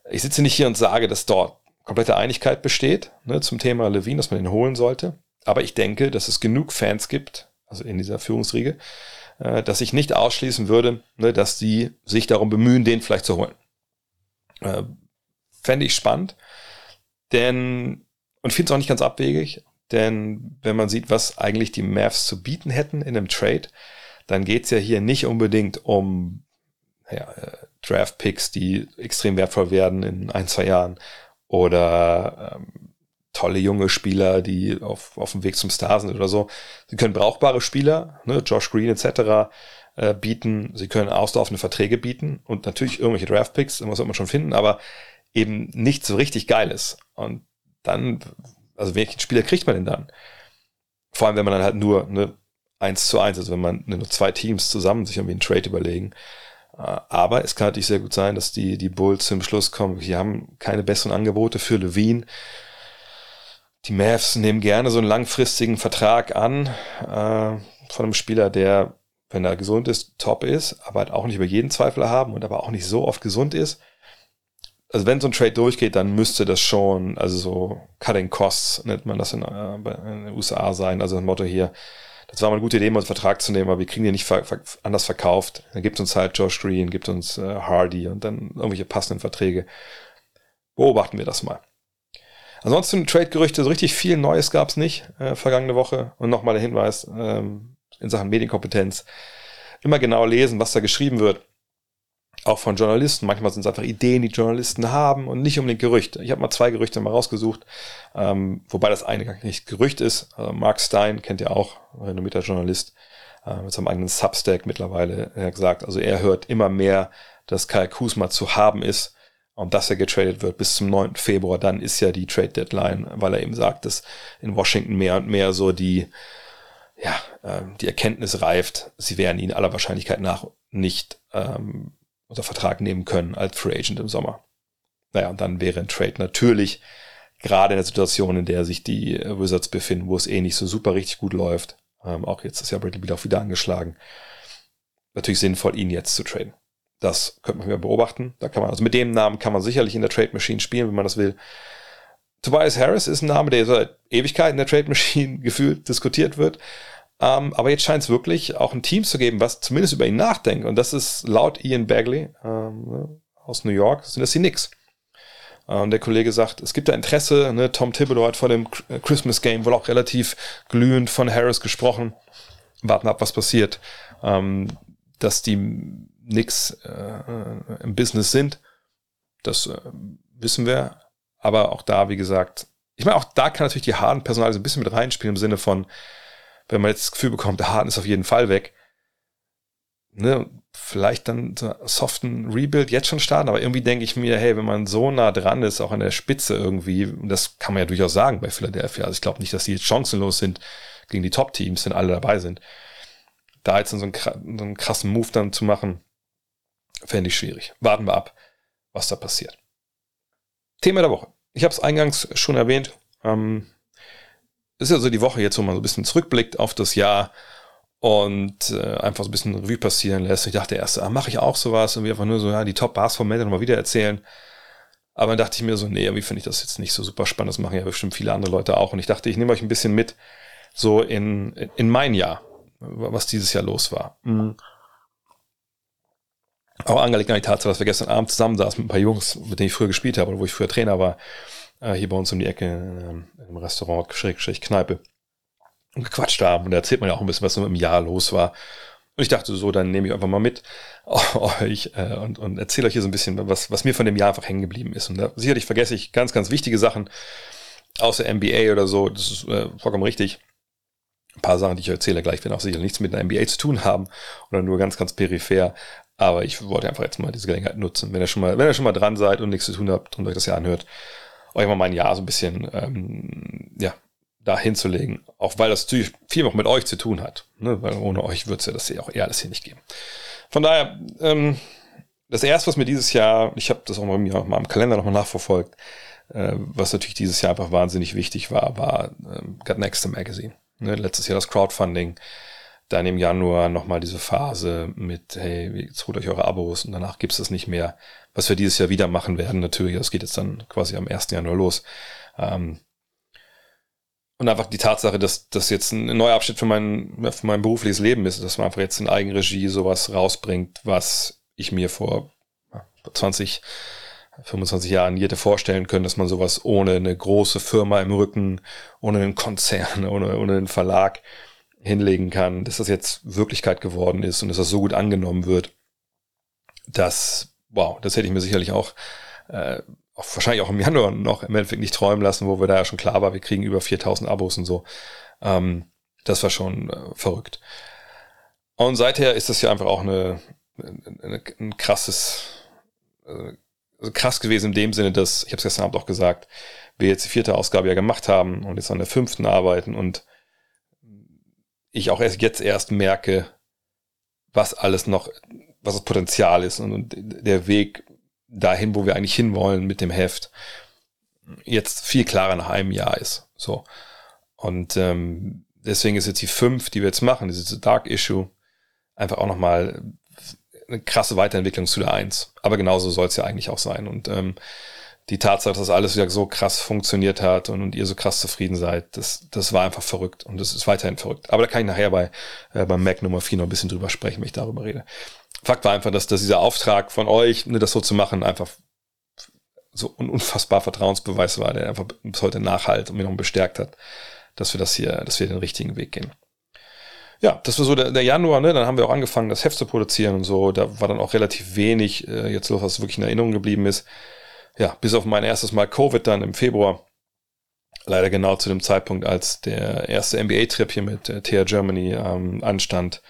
ich sitze nicht hier und sage, dass dort komplette Einigkeit besteht ne, zum Thema Levine, dass man ihn holen sollte. Aber ich denke, dass es genug Fans gibt, also in dieser Führungsriege, äh, dass ich nicht ausschließen würde, ne, dass die sich darum bemühen, den vielleicht zu holen. Äh, Fände ich spannend, denn, und finde es auch nicht ganz abwegig, denn wenn man sieht, was eigentlich die Mavs zu bieten hätten in einem Trade, dann geht's ja hier nicht unbedingt um ja, äh, Draft-Picks, die extrem wertvoll werden in ein, zwei Jahren oder ähm, tolle junge Spieler, die auf, auf dem Weg zum Star sind oder so. Sie können brauchbare Spieler, ne, Josh Green etc. Äh, bieten. Sie können auslaufende Verträge bieten und natürlich irgendwelche Draftpicks, muss man schon finden, aber eben nicht so richtig geiles. Und dann, also welchen Spieler kriegt man denn dann? Vor allem, wenn man dann halt nur ne, eins zu eins, also wenn man nur zwei Teams zusammen sich irgendwie einen Trade überlegen. Aber es kann natürlich sehr gut sein, dass die, die Bulls zum Schluss kommen, wir haben keine besseren Angebote für Levine. Die Mavs nehmen gerne so einen langfristigen Vertrag an äh, von einem Spieler, der, wenn er gesund ist, top ist, aber halt auch nicht über jeden Zweifel haben und aber auch nicht so oft gesund ist. Also wenn so ein Trade durchgeht, dann müsste das schon, also so Cutting Costs nennt man das in, äh, in den USA sein, also ein Motto hier, das war mal eine gute Idee, mal einen Vertrag zu nehmen, aber wir kriegen den nicht ver ver anders verkauft. Dann gibt uns halt Josh Green, gibt uns äh, Hardy und dann irgendwelche passenden Verträge. Beobachten wir das mal. Ansonsten Trade-Gerüchte, so richtig viel Neues gab es nicht äh, vergangene Woche. Und nochmal der Hinweis ähm, in Sachen Medienkompetenz. Immer genau lesen, was da geschrieben wird. Auch von Journalisten. Manchmal sind es einfach Ideen, die Journalisten haben und nicht unbedingt Gerüchte. Ich habe mal zwei Gerüchte mal rausgesucht, ähm, wobei das eine gar nicht Gerücht ist. Also Mark Stein kennt ihr auch, renommierter Journalist, äh, mit seinem eigenen Substack mittlerweile er gesagt. Also er hört immer mehr, dass Kyle Kuzma zu haben ist und dass er getradet wird bis zum 9. Februar, dann ist ja die Trade Deadline, weil er eben sagt, dass in Washington mehr und mehr so die, ja, äh, die Erkenntnis reift, sie werden ihn aller Wahrscheinlichkeit nach nicht ähm, unter Vertrag nehmen können als Free Agent im Sommer. Naja, und dann wäre ein Trade natürlich gerade in der Situation, in der sich die Wizards befinden, wo es eh nicht so super richtig gut läuft, ähm, auch jetzt ist ja Bradley Beal auch wieder angeschlagen, natürlich sinnvoll, ihn jetzt zu traden. Das könnte man beobachten. Da kann man, also mit dem Namen kann man sicherlich in der Trade Machine spielen, wenn man das will. Tobias Harris ist ein Name, der seit Ewigkeit in der Trade Machine (laughs) gefühlt diskutiert wird. Ähm, aber jetzt scheint es wirklich auch ein Team zu geben, was zumindest über ihn nachdenkt. Und das ist laut Ian Bagley ähm, aus New York, sind das die Knicks. Ähm, der Kollege sagt, es gibt da Interesse. Ne? Tom Thibodeau hat vor dem Christmas Game wohl auch relativ glühend von Harris gesprochen. Warten ab, was passiert. Ähm, dass die nix äh, im Business sind. Das äh, wissen wir. Aber auch da, wie gesagt, ich meine, auch da kann natürlich die harten Personal so ein bisschen mit reinspielen im Sinne von, wenn man jetzt das Gefühl bekommt, der Harden ist auf jeden Fall weg, ne, vielleicht dann so einen soften Rebuild jetzt schon starten, aber irgendwie denke ich mir, hey, wenn man so nah dran ist, auch an der Spitze irgendwie, und das kann man ja durchaus sagen bei Philadelphia, also ich glaube nicht, dass die jetzt chancenlos sind gegen die Top-Teams, wenn alle dabei sind, da jetzt so einen, so einen krassen Move dann zu machen, Fände ich schwierig. Warten wir ab, was da passiert. Thema der Woche. Ich habe es eingangs schon erwähnt. Ähm, ist ja so die Woche jetzt, wo man so ein bisschen zurückblickt auf das Jahr und äh, einfach so ein bisschen Revue passieren lässt. Ich dachte erst, ah, mache ich auch sowas und wir einfach nur so, ja, die Top-Bars-Momente nochmal wieder erzählen. Aber dann dachte ich mir so, nee, wie finde ich das jetzt nicht so super spannend? Das machen ja bestimmt viele andere Leute auch. Und ich dachte, ich nehme euch ein bisschen mit, so in, in mein Jahr, was dieses Jahr los war. Mhm. Auch angelegt an die Tatsache, dass wir gestern Abend zusammen saßen mit ein paar Jungs, mit denen ich früher gespielt habe oder wo ich früher Trainer war, äh, hier bei uns um die Ecke in einem Restaurant, Schrägstrich Kneipe, und gequatscht haben. Und da erzählt man ja auch ein bisschen, was so im Jahr los war. Und ich dachte so, dann nehme ich einfach mal mit (laughs) euch äh, und, und erzähle euch hier so ein bisschen, was, was mir von dem Jahr einfach hängen geblieben ist. Und da sicherlich vergesse ich ganz, ganz wichtige Sachen. außer NBA oder so, das ist äh, vollkommen richtig. Ein paar Sachen, die ich erzähle gleich, werden auch sicher nichts mit der NBA zu tun haben oder nur ganz, ganz peripher. Aber ich wollte einfach jetzt mal diese Gelegenheit nutzen. Wenn ihr schon mal, wenn ihr schon mal dran seid und nichts zu tun habt und euch das ja anhört, euch mal mein Jahr so ein bisschen, ähm, ja, da hinzulegen. Auch weil das natürlich viel noch mit euch zu tun hat. Ne? Weil ohne euch wird es ja das ja auch eher alles hier nicht geben. Von daher, ähm, das erste, was mir dieses Jahr, ich habe das auch mal, mir mal im Kalender nochmal nachverfolgt, äh, was natürlich dieses Jahr einfach wahnsinnig wichtig war, war ähm, Got Next Magazine. Ne? Letztes Jahr das Crowdfunding, dann im Januar nochmal diese Phase mit, hey, jetzt holt euch eure Abos und danach gibt's das nicht mehr. Was wir dieses Jahr wieder machen werden, natürlich, das geht jetzt dann quasi am 1. Januar los. Ähm, und einfach die Tatsache, dass das jetzt ein neuer Abschnitt für mein, für mein berufliches Leben ist, dass man einfach jetzt in Eigenregie sowas rausbringt, was ich mir vor 20, 25 Jahren hätte vorstellen können, dass man sowas ohne eine große Firma im Rücken, ohne einen Konzern, (laughs) ohne, ohne einen Verlag hinlegen kann, dass das jetzt Wirklichkeit geworden ist und dass das so gut angenommen wird, dass, wow, das hätte ich mir sicherlich auch äh, auch wahrscheinlich auch im Januar noch im Endeffekt nicht träumen lassen, wo wir da ja schon klar war, wir kriegen über 4000 Abos und so. Ähm, das war schon äh, verrückt. Und seither ist das ja einfach auch eine, eine ein krasses, äh, also krass gewesen in dem Sinne, dass, ich habe es gestern Abend auch gesagt, wir jetzt die vierte Ausgabe ja gemacht haben und jetzt an der fünften arbeiten und ich auch erst jetzt erst merke, was alles noch, was das Potenzial ist und, und der Weg dahin, wo wir eigentlich hinwollen mit dem Heft, jetzt viel klarer nach einem Jahr ist. So. Und ähm, deswegen ist jetzt die fünf, die wir jetzt machen, diese Dark Issue, einfach auch nochmal eine krasse Weiterentwicklung zu der eins. Aber genauso soll es ja eigentlich auch sein. Und ähm, die Tatsache, dass das alles wieder so krass funktioniert hat und, und ihr so krass zufrieden seid, das, das war einfach verrückt und das ist weiterhin verrückt. Aber da kann ich nachher bei, äh, beim Mac Nummer 4 noch ein bisschen drüber sprechen, wenn ich darüber rede. Fakt war einfach, dass, dass dieser Auftrag von euch, ne, das so zu machen, einfach so ein unfassbar Vertrauensbeweis war, der einfach bis heute nachhalt und mir noch bestärkt hat, dass wir das hier, dass wir den richtigen Weg gehen. Ja, das war so der, der Januar, ne? Dann haben wir auch angefangen, das Heft zu produzieren und so. Da war dann auch relativ wenig äh, jetzt los, was wirklich in Erinnerung geblieben ist. Ja, bis auf mein erstes Mal Covid dann im Februar. Leider genau zu dem Zeitpunkt, als der erste NBA-Trip hier mit äh, TR Germany ähm, anstand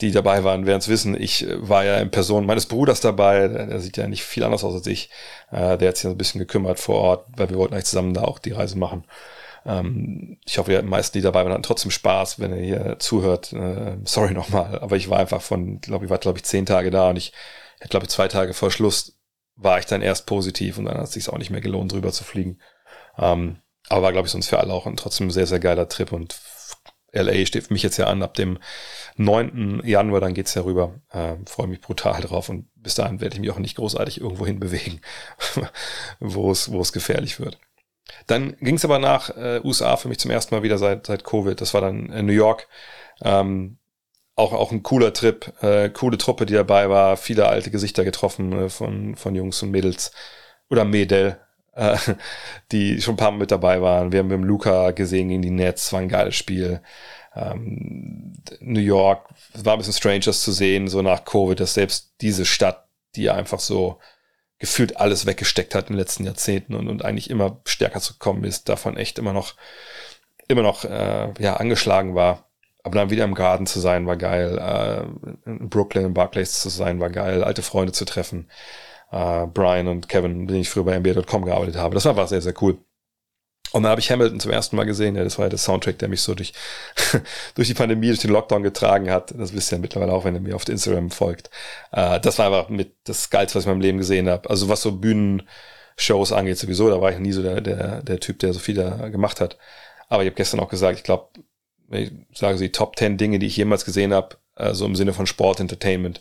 die dabei waren, werden es wissen. Ich äh, war ja in Person meines Bruders dabei. Der, sieht ja nicht viel anders aus als ich. Äh, der hat sich ein bisschen gekümmert vor Ort, weil wir wollten eigentlich zusammen da auch die Reise machen. Ähm, ich hoffe, die meisten, die dabei waren, hatten trotzdem Spaß, wenn ihr hier zuhört. Äh, sorry nochmal, aber ich war einfach von, glaube ich, war glaube ich zehn Tage da und ich, ich glaube zwei Tage vor Schluss war ich dann erst positiv und dann hat es sich auch nicht mehr gelohnt, drüber zu fliegen. Ähm, aber war, glaube ich, sonst für alle auch ein trotzdem sehr, sehr geiler Trip und LA steht für mich jetzt ja an, ab dem 9. Januar, dann geht's ja rüber. Äh, Freue mich brutal drauf und bis dahin werde ich mich auch nicht großartig irgendwo hin bewegen, (laughs) wo es, wo es gefährlich wird. Dann ging es aber nach äh, USA für mich zum ersten Mal wieder seit, seit Covid. Das war dann in New York. Ähm, auch, auch ein cooler Trip, äh, coole Truppe, die dabei war, viele alte Gesichter getroffen äh, von, von Jungs und Mädels oder Mädel, äh, (laughs) die schon ein paar Mal mit dabei waren. Wir haben mit dem Luca gesehen gegen die Nets, war ein geiles Spiel. Ähm, New York, war ein bisschen strange, das zu sehen, so nach Covid, dass selbst diese Stadt, die einfach so gefühlt alles weggesteckt hat in den letzten Jahrzehnten und, und eigentlich immer stärker zu kommen ist, davon echt immer noch, immer noch äh, ja, angeschlagen war. Aber dann wieder im Garten zu sein, war geil. Äh, in Brooklyn, in Barclays zu sein, war geil. Alte Freunde zu treffen äh, Brian und Kevin, mit denen ich früher bei NBA.com gearbeitet habe. Das war einfach sehr, sehr cool. Und dann habe ich Hamilton zum ersten Mal gesehen. Ja, das war ja der Soundtrack, der mich so durch, (laughs) durch die Pandemie, durch den Lockdown getragen hat. Das wisst ihr ja mittlerweile auch, wenn ihr mir auf Instagram folgt. Äh, das war einfach mit das Geilste, was ich in meinem Leben gesehen habe. Also was so Bühnenshows angeht sowieso, da war ich nie so der, der, der Typ, der so viel da gemacht hat. Aber ich habe gestern auch gesagt, ich glaube, ich sage so die Top 10 Dinge, die ich jemals gesehen habe, also im Sinne von Sport, Entertainment,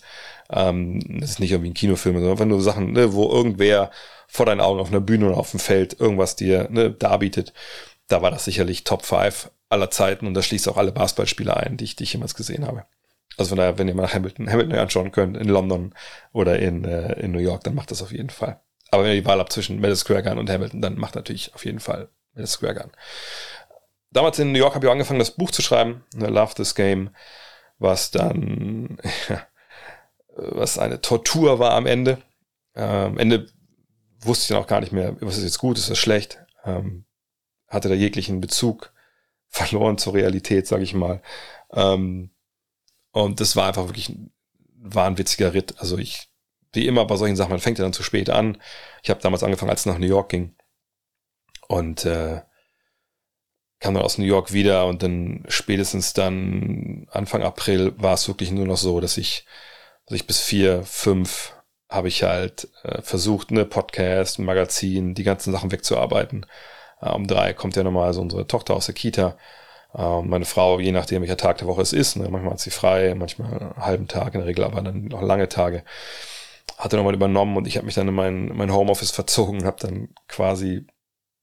ähm, das ist nicht irgendwie ein Kinofilm, sondern einfach nur Sachen, ne, wo irgendwer vor deinen Augen auf einer Bühne oder auf dem Feld irgendwas dir ne, darbietet. Da war das sicherlich Top 5 aller Zeiten und das schließt auch alle Basketballspieler ein, die ich, die ich jemals gesehen habe. Also von daher, wenn ihr mal Hamilton, Hamilton anschauen könnt, in London oder in, äh, in New York, dann macht das auf jeden Fall. Aber wenn ihr die Wahl habt zwischen Madison Square Garden und Hamilton, dann macht natürlich auf jeden Fall Madison Square Garden. Damals in New York habe ich angefangen, das Buch zu schreiben, ne, Love This Game, was dann (laughs) was eine Tortur war am Ende. Ähm, am Ende wusste ich dann auch gar nicht mehr, was ist jetzt gut, ist das schlecht. Ähm, hatte da jeglichen Bezug verloren zur Realität, sage ich mal. Ähm, und das war einfach wirklich ein wahnwitziger Ritt. Also ich, wie immer bei solchen Sachen, man fängt ja dann zu spät an. Ich habe damals angefangen, als es nach New York ging. Und äh, kam dann aus New York wieder und dann spätestens dann Anfang April war es wirklich nur noch so, dass ich, dass ich bis vier, fünf habe ich halt äh, versucht, eine Podcast, ein Magazin, die ganzen Sachen wegzuarbeiten. Äh, um drei kommt ja nochmal so unsere Tochter aus der Kita. Äh, meine Frau, je nachdem, welcher Tag der Woche es ist, ne, manchmal hat sie frei, manchmal einen halben Tag in der Regel, aber dann noch lange Tage, hatte nochmal übernommen und ich habe mich dann in mein, mein Homeoffice (laughs) verzogen und habe dann quasi,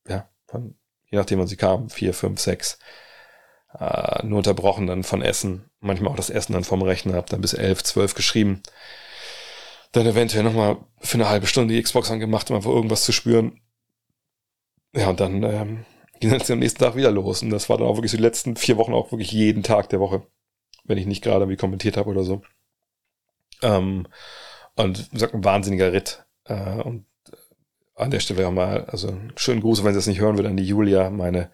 ja, von je nachdem, wann sie kam, vier, fünf, sechs, äh, nur unterbrochen dann von Essen, manchmal auch das Essen dann vom Rechner, habe dann bis elf, zwölf geschrieben, dann eventuell nochmal für eine halbe Stunde die Xbox angemacht, um einfach irgendwas zu spüren. Ja, und dann ähm, (laughs) ging es am nächsten Tag wieder los. Und das war dann auch wirklich die letzten vier Wochen auch wirklich jeden Tag der Woche, wenn ich nicht gerade wie kommentiert habe oder so. Ähm, und wie gesagt, ein wahnsinniger Ritt. Äh, und an der Stelle auch mal, also schönen Gruß, wenn sie das nicht hören will, an die Julia, meine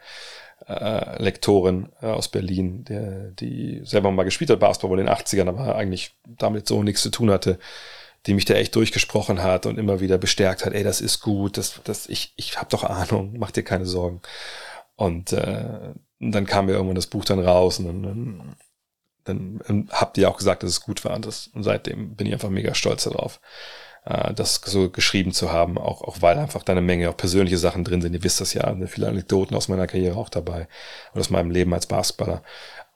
äh, Lektorin äh, aus Berlin, der, die selber mal gespielt hat, Basketball in den 80ern, aber eigentlich damit so nichts zu tun hatte, die mich da echt durchgesprochen hat und immer wieder bestärkt hat, ey, das ist gut, das, das, ich, ich hab doch Ahnung, mach dir keine Sorgen. Und äh, dann kam mir irgendwann das Buch dann raus und dann, dann, dann habt ihr auch gesagt, dass es gut war. Und, das, und seitdem bin ich einfach mega stolz darauf äh, das so geschrieben zu haben, auch, auch weil einfach da eine Menge auch persönliche Sachen drin sind. Ihr wisst das ja, ne, viele Anekdoten aus meiner Karriere auch dabei und aus meinem Leben als Basketballer.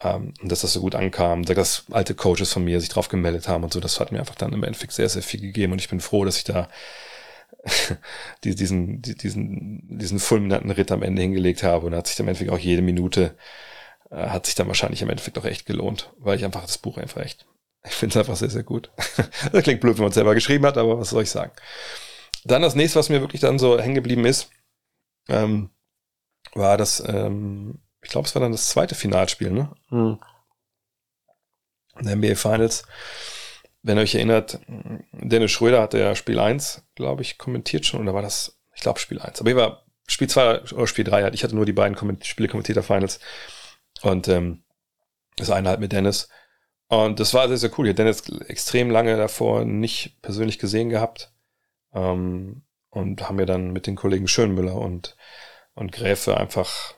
Ähm, und dass das so gut ankam, dass alte Coaches von mir sich drauf gemeldet haben und so, das hat mir einfach dann im Endeffekt sehr, sehr viel gegeben und ich bin froh, dass ich da (laughs) diesen, diesen, diesen fulminanten Ritt am Ende hingelegt habe und hat sich im Endeffekt auch jede Minute, äh, hat sich dann wahrscheinlich im Endeffekt auch echt gelohnt, weil ich einfach das Buch einfach echt ich finde es einfach sehr, sehr gut. (laughs) das klingt blöd, wenn man es selber geschrieben hat, aber was soll ich sagen? Dann das nächste, was mir wirklich dann so hängen geblieben ist, ähm, war das, ähm, ich glaube, es war dann das zweite Finalspiel, ne? Mhm. In der NBA Finals. Wenn ihr euch erinnert, Dennis Schröder hatte ja Spiel 1, glaube ich, kommentiert schon, oder war das, ich glaube, Spiel 1. Aber ich war Spiel 2 oder Spiel 3 Ich hatte nur die beiden Spiele kommentiert der Finals. Und ähm, das eine halt mit Dennis. Und das war sehr, sehr cool. Ich hatte Dennis extrem lange davor nicht persönlich gesehen gehabt. Ähm, und haben wir dann mit den Kollegen Schönmüller und, und Gräfe einfach,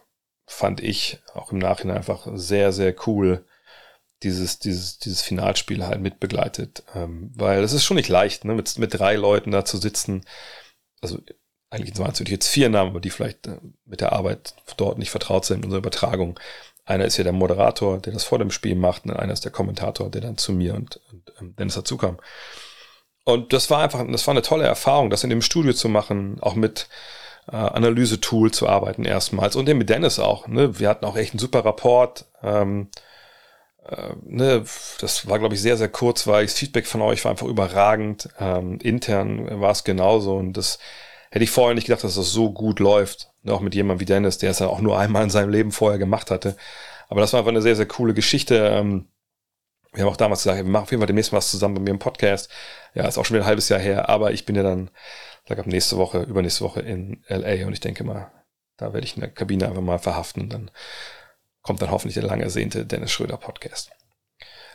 fand ich, auch im Nachhinein einfach sehr, sehr cool, dieses, dieses, dieses Finalspiel halt mitbegleitet. Ähm, weil es ist schon nicht leicht, ne, mit, mit drei Leuten da zu sitzen. Also eigentlich waren es natürlich jetzt vier Namen, aber die vielleicht äh, mit der Arbeit dort nicht vertraut sind in unserer Übertragung. Einer ist ja der Moderator, der das vor dem Spiel macht, und einer ist der Kommentator, der dann zu mir und, und ähm, Dennis dazu kam. Und das war einfach, das war eine tolle Erfahrung, das in dem Studio zu machen, auch mit äh, Analyse-Tool zu arbeiten erstmals und eben mit Dennis auch. Ne? Wir hatten auch echt einen super Rapport. Ähm, äh, ne? Das war, glaube ich, sehr, sehr kurzweilig. Das Feedback von euch war einfach überragend. Ähm, intern war es genauso und das hätte ich vorher nicht gedacht, dass das so gut läuft. Ne, auch mit jemandem wie Dennis, der es ja auch nur (laughs) einmal in seinem Leben vorher gemacht hatte. Aber das war einfach eine sehr, sehr coole Geschichte. Wir haben auch damals gesagt, wir machen auf jeden Fall demnächst was zusammen bei mir im Podcast. Ja, ist auch schon wieder ein halbes Jahr her, aber ich bin ja dann, sag ab nächste Woche, übernächste Woche in LA und ich denke mal, da werde ich in der Kabine einfach mal verhaften und dann kommt dann hoffentlich der lang ersehnte Dennis Schröder Podcast.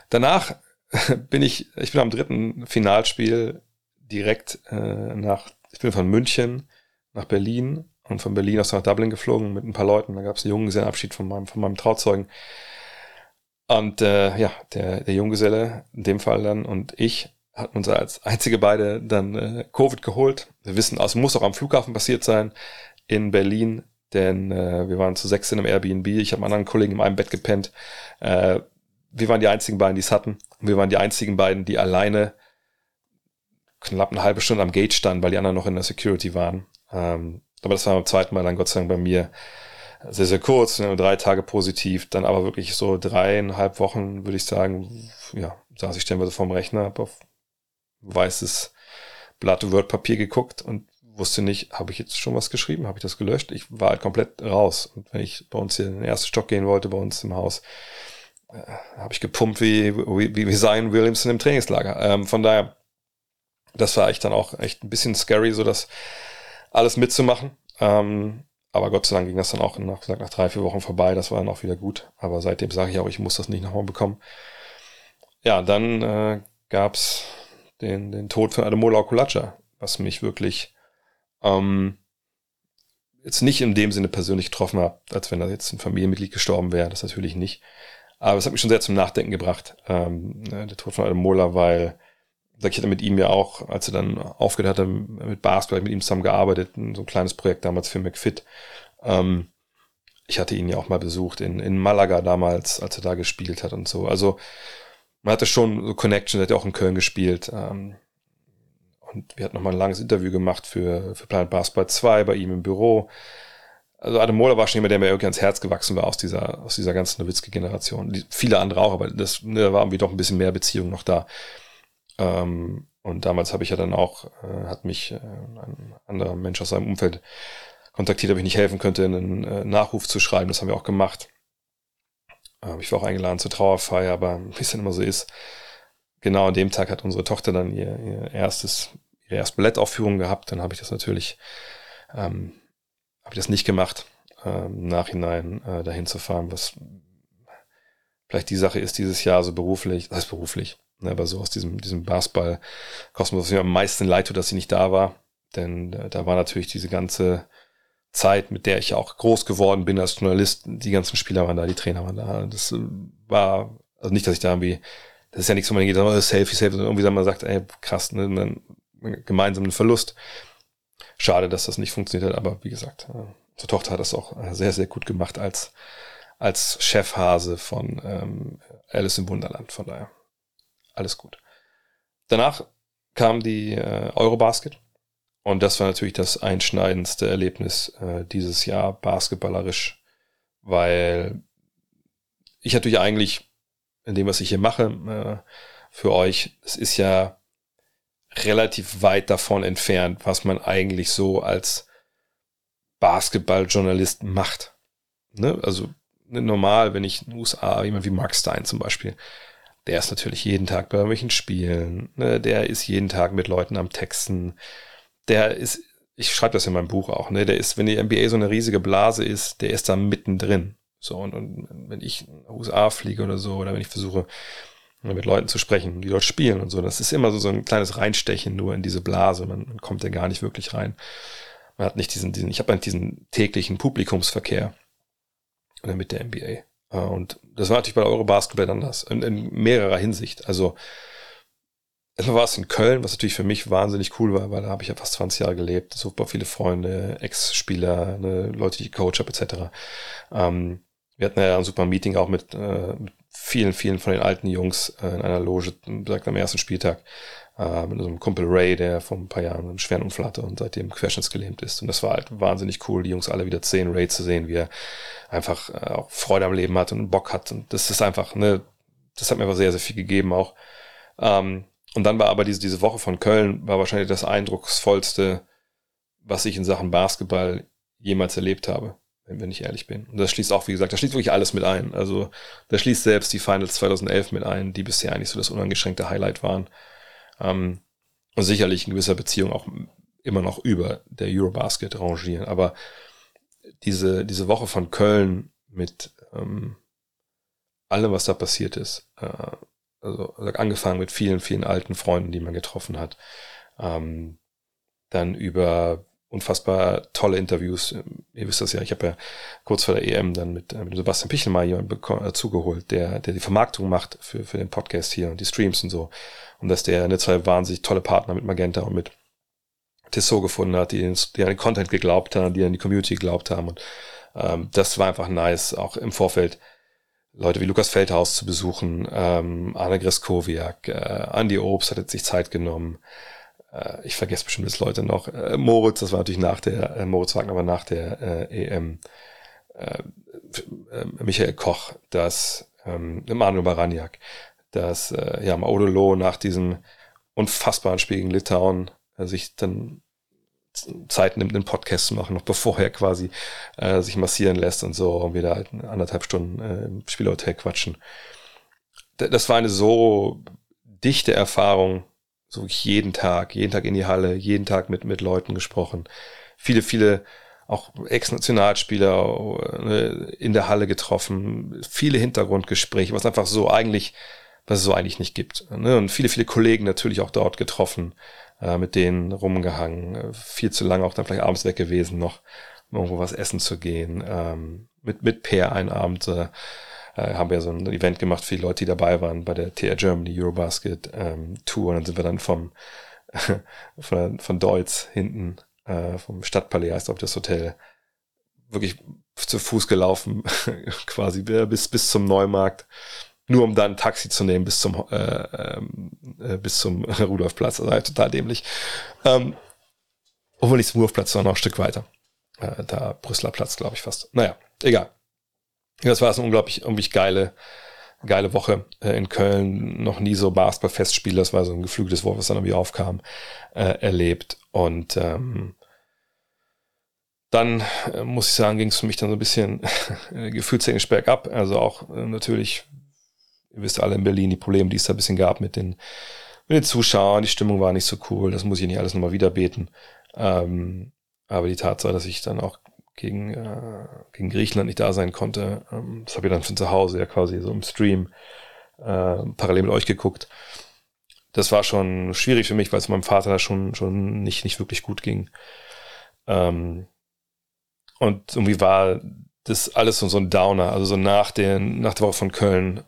Danach (laughs) bin ich, ich bin am dritten Finalspiel direkt äh, nach, ich bin von München nach Berlin und von Berlin aus nach Dublin geflogen mit ein paar Leuten. Da gab es einen Junggesellenabschied von meinem, von meinem Trauzeugen. Und äh, ja, der, der Junggeselle, in dem Fall dann, und ich hatten uns als einzige beide dann äh, Covid geholt. Wir wissen, es muss auch am Flughafen passiert sein in Berlin, denn äh, wir waren zu sechs in einem Airbnb. Ich habe einen anderen Kollegen in einem Bett gepennt. Äh, wir waren die einzigen beiden, die es hatten. Und wir waren die einzigen beiden, die alleine knapp eine halbe Stunde am Gate standen, weil die anderen noch in der Security waren. Ähm, aber das war beim zweiten Mal dann Gott sei Dank bei mir sehr, sehr kurz, ne, drei Tage positiv, dann aber wirklich so dreieinhalb Wochen, würde ich sagen, ja, saß ich stellenweise vorm Rechner, habe auf weißes Blatt Word-Papier geguckt und wusste nicht, habe ich jetzt schon was geschrieben, habe ich das gelöscht? Ich war halt komplett raus. Und wenn ich bei uns hier in den ersten Stock gehen wollte, bei uns im Haus, äh, habe ich gepumpt wie, wie, wie Zion Williamson im Trainingslager. Ähm, von daher, das war echt dann auch echt ein bisschen scary, so dass alles mitzumachen. Ähm, Aber Gott sei Dank ging das dann auch nach, nach drei, vier Wochen vorbei. Das war dann auch wieder gut. Aber seitdem sage ich auch, ich muss das nicht nochmal bekommen. Ja, dann äh, gab es den, den Tod von Ademola Okulacha, was mich wirklich ähm, jetzt nicht in dem Sinne persönlich getroffen hat, als wenn da jetzt ein Familienmitglied gestorben wäre. Das natürlich nicht. Aber es hat mich schon sehr zum Nachdenken gebracht, ähm, ne, der Tod von Ademola, weil ich hatte mit ihm ja auch, als er dann aufgehört hatte mit Basketball, mit ihm zusammen gearbeitet, so ein kleines Projekt damals für McFit. Ähm, ich hatte ihn ja auch mal besucht in, in Malaga damals, als er da gespielt hat und so. Also man hatte schon so Connection, er hat ja auch in Köln gespielt. Ähm, und wir hatten nochmal ein langes Interview gemacht für, für Planet Basketball 2 bei ihm im Büro. Also Adam Mola war schon jemand, der mir irgendwie ans Herz gewachsen war aus dieser, aus dieser ganzen Nowitzki-Generation. Viele andere auch, aber das ne, da war irgendwie doch ein bisschen mehr Beziehung noch da. Ähm, und damals habe ich ja dann auch, äh, hat mich äh, ein anderer Mensch aus seinem Umfeld kontaktiert, ob ich nicht helfen könnte, einen äh, Nachruf zu schreiben. Das haben wir auch gemacht. Ähm, ich war auch eingeladen zur Trauerfeier, aber wie es dann immer so ist, genau an dem Tag hat unsere Tochter dann ihr, ihr erstes, ihre erste Ballettaufführung gehabt. Dann habe ich das natürlich, ähm, habe ich das nicht gemacht, ähm, Nachhinein äh, dahin zu fahren, was vielleicht die Sache ist dieses Jahr so beruflich, das heißt beruflich, aber so aus diesem, diesem Basketball-Kosmos, was mir am meisten leid tut, dass sie nicht da war. Denn äh, da war natürlich diese ganze Zeit, mit der ich auch groß geworden bin als Journalist. Die ganzen Spieler waren da, die Trainer waren da. Das äh, war, also nicht, dass ich da irgendwie, das ist ja nichts, wo man geht, oh, Selfie, Selfie, sondern irgendwie man sagt, ey, krass, ne, dann gemeinsam ein Verlust. Schade, dass das nicht funktioniert hat, aber wie gesagt, äh, unsere Tochter hat das auch sehr, sehr gut gemacht als, als Chefhase von ähm, Alice im Wunderland. Von daher, alles gut. Danach kam die äh, Eurobasket und das war natürlich das einschneidendste Erlebnis äh, dieses Jahr basketballerisch, weil ich natürlich eigentlich in dem, was ich hier mache, äh, für euch, es ist ja relativ weit davon entfernt, was man eigentlich so als Basketballjournalist macht. Ne? Also ne, normal, wenn ich in den USA, jemand wie Mark Stein zum Beispiel, der ist natürlich jeden Tag bei irgendwelchen Spielen, ne? der ist jeden Tag mit Leuten am Texten, der ist, ich schreibe das in meinem Buch auch, ne, der ist, wenn die NBA so eine riesige Blase ist, der ist da mittendrin. So, und, und wenn ich in den USA fliege oder so, oder wenn ich versuche, mit Leuten zu sprechen, die dort spielen und so, das ist immer so, so ein kleines Reinstechen nur in diese Blase. Man, man kommt ja gar nicht wirklich rein. Man hat nicht diesen, diesen ich habe nicht diesen täglichen Publikumsverkehr mit der NBA. Und das war natürlich bei Eurobasketball anders, in, in mehrerer Hinsicht. Also Erstmal war es in Köln, was natürlich für mich wahnsinnig cool war, weil da habe ich ja fast 20 Jahre gelebt, super viele Freunde, Ex-Spieler, ne, Leute, die ich coach habe, etc. Ähm, wir hatten ja ein super Meeting auch mit, äh, mit vielen, vielen von den alten Jungs äh, in einer Loge, direkt am ersten Spieltag, äh, mit unserem Kumpel Ray, der vor ein paar Jahren einen schweren Unfall hatte und seitdem querschnittsgelähmt ist. Und das war halt wahnsinnig cool, die Jungs alle wieder sehen, Ray zu sehen, wie er einfach äh, auch Freude am Leben hat und Bock hat. Und das ist einfach, ne, das hat mir aber sehr, sehr viel gegeben auch. Ähm, und dann war aber diese, diese Woche von Köln war wahrscheinlich das eindrucksvollste, was ich in Sachen Basketball jemals erlebt habe, wenn ich ehrlich bin. Und das schließt auch, wie gesagt, das schließt wirklich alles mit ein. Also das schließt selbst die Finals 2011 mit ein, die bisher eigentlich so das unangeschränkte Highlight waren. Ähm, und sicherlich in gewisser Beziehung auch immer noch über der Eurobasket rangieren. Aber diese, diese Woche von Köln mit ähm, allem, was da passiert ist, äh, also angefangen mit vielen, vielen alten Freunden, die man getroffen hat. Ähm, dann über unfassbar tolle Interviews. Ihr wisst das ja, ich habe ja kurz vor der EM dann mit, äh, mit Sebastian Pichelmeier jemanden äh, zugeholt, der, der die Vermarktung macht für, für den Podcast hier und die Streams und so. Und dass der eine zwei wahnsinnig tolle Partner mit Magenta und mit Tissot gefunden hat, die, die an den Content geglaubt haben, die an die Community geglaubt haben. Und ähm, das war einfach nice, auch im Vorfeld Leute wie Lukas Feldhaus zu besuchen, ähm, Arne Greskowiak, äh, Andy Obst hat sich Zeit genommen. Äh, ich vergesse bestimmt jetzt Leute noch. Äh, Moritz, das war natürlich nach der, äh, Moritz Wagner war nach der äh, EM. Äh, äh, Michael Koch, das ähm, Manuel Baraniak, das äh, ja, Maudolo nach diesem unfassbaren Spiel gegen Litauen äh, sich dann Zeit nimmt, einen Podcast zu machen, noch bevor er quasi äh, sich massieren lässt und so und wir da halt anderthalb Stunden äh, im Spielhotel quatschen. Das war eine so dichte Erfahrung, so jeden Tag, jeden Tag in die Halle, jeden Tag mit, mit Leuten gesprochen. Viele, viele auch Ex-Nationalspieler äh, in der Halle getroffen, viele Hintergrundgespräche, was einfach so eigentlich, was es so eigentlich nicht gibt. Ne? Und viele, viele Kollegen natürlich auch dort getroffen, äh, mit denen rumgehangen, äh, viel zu lange auch dann vielleicht abends weg gewesen noch, um irgendwo was essen zu gehen. Ähm, mit, mit Peer einen Abend äh, haben wir so ein Event gemacht für die Leute, die dabei waren bei der TR Germany Eurobasket ähm, Tour. Und dann sind wir dann vom (laughs) von, von Deutz hinten äh, vom Stadtpalais heißt auf das Hotel wirklich zu Fuß gelaufen, (laughs) quasi bis, bis zum Neumarkt, nur um dann ein Taxi zu nehmen bis zum, äh, ähm, äh, bis zum (laughs) Rudolfplatz. Also halt total dämlich. Ähm, obwohl nicht zum Wurfplatz, sondern noch ein Stück weiter. Äh, da Brüsseler Platz, glaube ich fast. Naja, egal. Das war eine unglaublich, unglaublich geile, geile Woche äh, in Köln. Noch nie so Basketball-Festspiel, das war so ein geflügeltes Wort, was dann irgendwie aufkam, äh, erlebt. Und ähm, dann äh, muss ich sagen, ging es für mich dann so ein bisschen (laughs) gefühlstechnisch bergab. Also auch äh, natürlich, ihr wisst alle in Berlin die Probleme, die es da ein bisschen gab mit den, mit den Zuschauern. Die Stimmung war nicht so cool. Das muss ich nicht alles nochmal wieder beten. Ähm, aber die Tatsache, dass ich dann auch gegen, äh, gegen Griechenland nicht da sein konnte, ähm, das habe ich dann von zu Hause ja quasi so im Stream äh, parallel mit euch geguckt. Das war schon schwierig für mich, weil es meinem Vater da schon, schon nicht, nicht wirklich gut ging. Ähm, und irgendwie war das alles so, so ein Downer, also so nach, den, nach der Woche von Köln,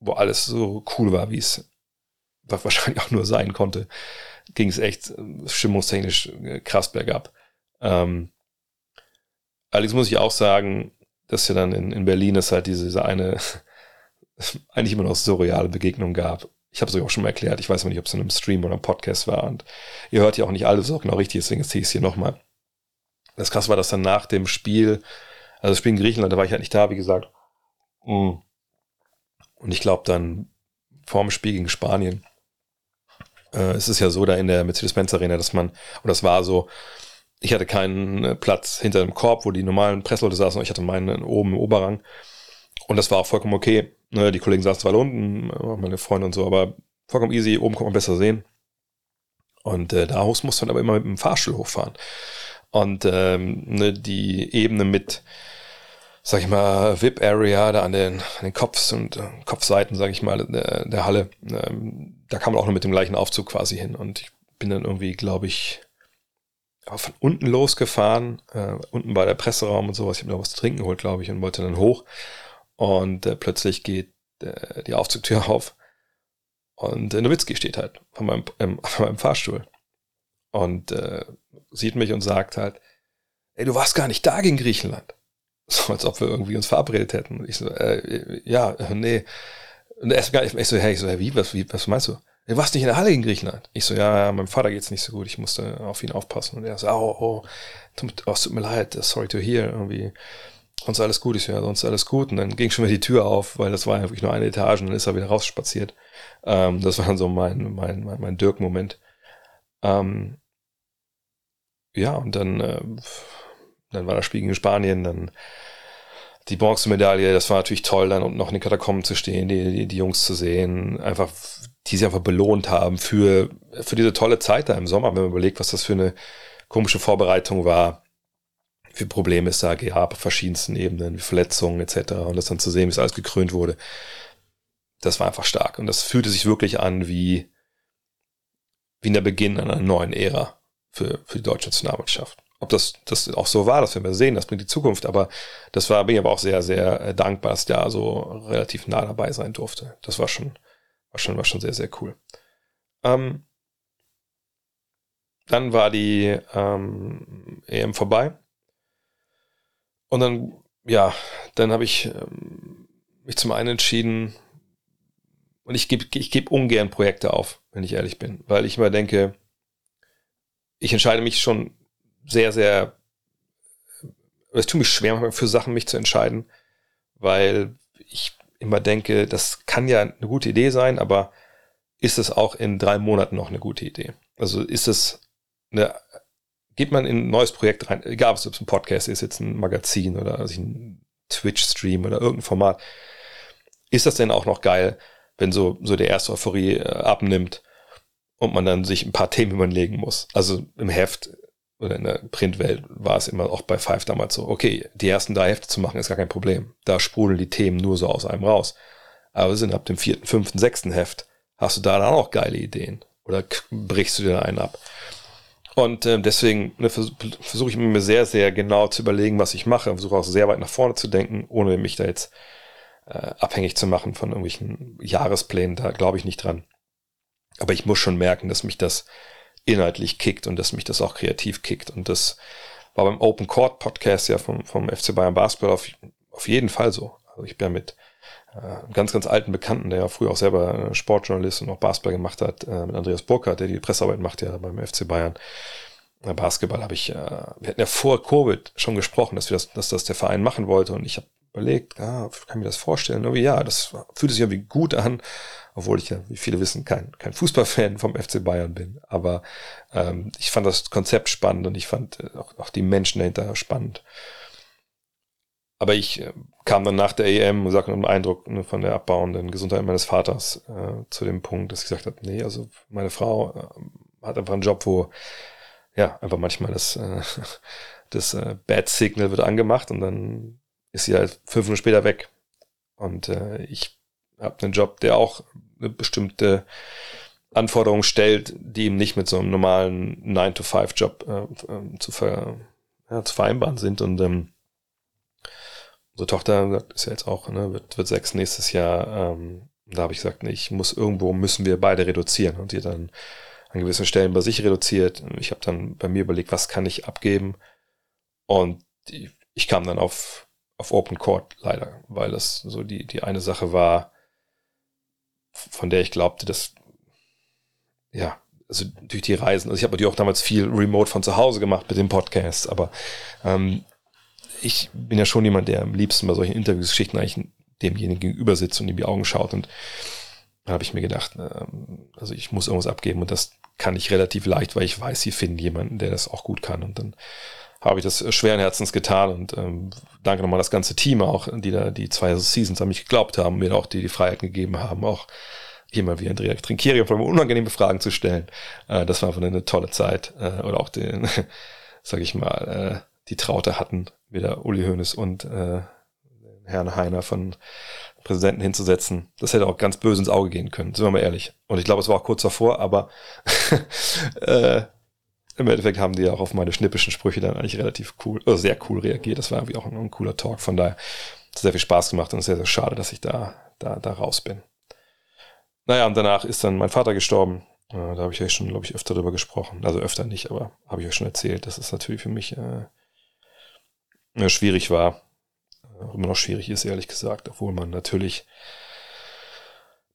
wo alles so cool war, wie es wahrscheinlich auch nur sein konnte, ging es echt äh, stimmungstechnisch äh, krass bergab. Ähm, allerdings muss ich auch sagen, dass ja dann in, in Berlin es halt diese, diese eine (laughs) eigentlich immer noch surreale Begegnung gab. Ich habe es euch auch schon mal erklärt, ich weiß aber nicht, ob es in einem Stream oder einem Podcast war und ihr hört ja auch nicht alles auch genau richtig, deswegen erzähle ich es hier nochmal. Das krass war, dass dann nach dem Spiel, also das Spiel in Griechenland, da war ich halt nicht da, wie gesagt. Mm. Und ich glaube dann vorm Spiel gegen Spanien, äh, es ist ja so da in der Mercedes-Benz Arena, dass man, und das war so, ich hatte keinen äh, Platz hinter dem Korb, wo die normalen Pressleute saßen, ich hatte meinen oben im Oberrang. Und das war auch vollkommen okay. Ne, die Kollegen saßen zwar unten, meine Freunde und so, aber vollkommen easy, oben konnte man besser sehen. Und äh, da hoch musste man aber immer mit dem Fahrstuhl hochfahren. Und ähm, ne, die Ebene mit, sag ich mal, VIP-Area da an den, an den Kopfs und äh, Kopfseiten, sag ich mal, der, der Halle, ähm, da kam man auch nur mit dem gleichen Aufzug quasi hin. Und ich bin dann irgendwie, glaube ich, von unten losgefahren, äh, unten bei der Presseraum und sowas. Ich habe mir noch was zu trinken geholt, glaube ich, und wollte dann hoch. Und äh, plötzlich geht äh, die Aufzugtür (laughs) auf und äh, Nowitzki steht halt von meinem, ähm, (laughs) von meinem Fahrstuhl und äh, sieht mich und sagt halt, ey, du warst gar nicht da gegen Griechenland. (laughs) So, als ob wir irgendwie uns verabredet hätten. Ich so, äh, ja, äh, nee. Und er ist gar nicht, ich so, hey, ich so, hey, wie, was, wie, was meinst du? Du warst nicht in der Halle gegen Griechenland. Ich so, ja, ja, meinem Vater geht's nicht so gut, ich musste auf ihn aufpassen. Und er so, oh, oh, tut, oh, tut mir leid, sorry to hear, irgendwie. Sonst alles gut. Ich so, ja, sonst alles gut. Und dann ging schon wieder die Tür auf, weil das war ja wirklich nur eine Etage und dann ist er wieder rausspaziert. Ähm, das war dann so mein, mein, mein, mein Dirk-Moment. Ähm, ja, und dann, äh, dann war das Spiel gegen Spanien, dann die Bronzemedaille, das war natürlich toll, dann und noch in den Katakomben zu stehen, die, die, die Jungs zu sehen, einfach, die sie einfach belohnt haben für, für diese tolle Zeit da im Sommer, wenn man überlegt, was das für eine komische Vorbereitung war, wie Probleme es da gab auf verschiedensten Ebenen, wie Verletzungen etc. Und das dann zu sehen, wie es alles gekrönt wurde, das war einfach stark. Und das fühlte sich wirklich an wie, wie in der Beginn einer neuen Ära für, für die deutsche Nationalmannschaft. Ob das, das auch so war, das werden wir sehen, das bringt die Zukunft, aber das war, bin ich aber auch sehr, sehr äh, dankbar, dass ich da so relativ nah dabei sein durfte. Das war schon, war schon, war schon sehr, sehr cool. Ähm, dann war die ähm, EM vorbei. Und dann, ja, dann habe ich ähm, mich zum einen entschieden, und ich gebe ich geb ungern Projekte auf, wenn ich ehrlich bin, weil ich immer denke, ich entscheide mich schon sehr, sehr, es tut mich schwer, für Sachen mich zu entscheiden, weil ich immer denke, das kann ja eine gute Idee sein, aber ist es auch in drei Monaten noch eine gute Idee? Also ist es eine, geht man in ein neues Projekt rein, egal ob es ein Podcast ist, jetzt ein Magazin oder also ein Twitch-Stream oder irgendein Format, ist das denn auch noch geil, wenn so, so der erste Euphorie äh, abnimmt und man dann sich ein paar Themen überlegen muss. Also im Heft oder in der Printwelt war es immer auch bei Five damals so, okay, die ersten drei Hefte zu machen ist gar kein Problem. Da sprudeln die Themen nur so aus einem raus. Aber sind ab dem vierten, fünften, sechsten Heft, hast du da dann auch geile Ideen. Oder brichst du dir einen ab. Und äh, deswegen ne, versuche versuch ich mir sehr, sehr genau zu überlegen, was ich mache. Versuche auch sehr weit nach vorne zu denken, ohne mich da jetzt äh, abhängig zu machen von irgendwelchen Jahresplänen. Da glaube ich nicht dran. Aber ich muss schon merken, dass mich das inhaltlich kickt und dass mich das auch kreativ kickt. Und das war beim Open Court Podcast ja vom, vom FC Bayern Basketball auf, auf jeden Fall so. Also ich bin ja mit äh, ganz, ganz alten Bekannten, der ja früher auch selber Sportjournalist und auch Basketball gemacht hat, äh, mit Andreas Burkhardt, der die Pressearbeit macht ja beim FC Bayern. Äh, Basketball habe ich, äh, wir hatten ja vor Covid schon gesprochen, dass wir das, dass das der Verein machen wollte und ich habe überlegt, ah, kann ich mir das vorstellen? Irgendwie, ja, das fühlt sich irgendwie gut an, obwohl ich ja, wie viele wissen, kein, kein Fußballfan vom FC Bayern bin. Aber ähm, ich fand das Konzept spannend und ich fand äh, auch, auch die Menschen dahinter spannend. Aber ich äh, kam dann nach der EM und sagte einen Eindruck ne, von der abbauenden Gesundheit meines Vaters äh, zu dem Punkt, dass ich gesagt habe, nee, also meine Frau äh, hat einfach einen Job, wo ja einfach manchmal das, äh, (laughs) das äh, Bad Signal wird angemacht und dann ist sie halt fünf Minuten später weg. Und äh, ich habe einen Job, der auch bestimmte Anforderung stellt, die eben nicht mit so einem normalen 9-to-5-Job äh, äh, zu, ver, ja, zu vereinbaren sind. Und ähm, unsere Tochter ist ja jetzt auch, ne, wird, wird sechs nächstes Jahr. Ähm, da habe ich gesagt, nee, ich muss irgendwo müssen wir beide reduzieren. Und sie dann an gewissen Stellen bei sich reduziert. Ich habe dann bei mir überlegt, was kann ich abgeben. Und die, ich kam dann auf, auf Open Court leider, weil das so die, die eine Sache war, von der ich glaubte, dass, ja, also durch die Reisen, also ich habe natürlich auch damals viel remote von zu Hause gemacht mit dem Podcast, aber ähm, ich bin ja schon jemand, der am liebsten bei solchen Interviewsgeschichten eigentlich demjenigen gegenüber sitzt und in die Augen schaut und da habe ich mir gedacht, ähm, also ich muss irgendwas abgeben und das kann ich relativ leicht, weil ich weiß, sie finden jemanden, der das auch gut kann und dann habe ich das schweren Herzens getan und ähm, danke nochmal das ganze Team auch, die da die zwei Seasons an mich geglaubt haben, mir auch die, die Freiheit gegeben haben, auch hier mal wie Andrea Trinkieri auf unangenehme Fragen zu stellen. Äh, das war einfach eine tolle Zeit. Äh, oder auch den, (laughs) sag ich mal, äh, die Traute hatten, wieder Uli Hoeneß und äh, Herrn Heiner von Präsidenten hinzusetzen. Das hätte auch ganz böse ins Auge gehen können, sind wir mal ehrlich. Und ich glaube, es war auch kurz davor, aber (laughs) äh, im Endeffekt haben die auch auf meine schnippischen Sprüche dann eigentlich relativ cool, oder sehr cool reagiert. Das war irgendwie auch ein, ein cooler Talk. Von daher hat es sehr viel Spaß gemacht und sehr, sehr schade, dass ich da, da, da raus bin. Naja, und danach ist dann mein Vater gestorben. Äh, da habe ich euch schon, glaube ich, öfter drüber gesprochen. Also öfter nicht, aber habe ich euch schon erzählt, dass es natürlich für mich äh, schwierig war. Auch immer noch schwierig ist, ehrlich gesagt, obwohl man natürlich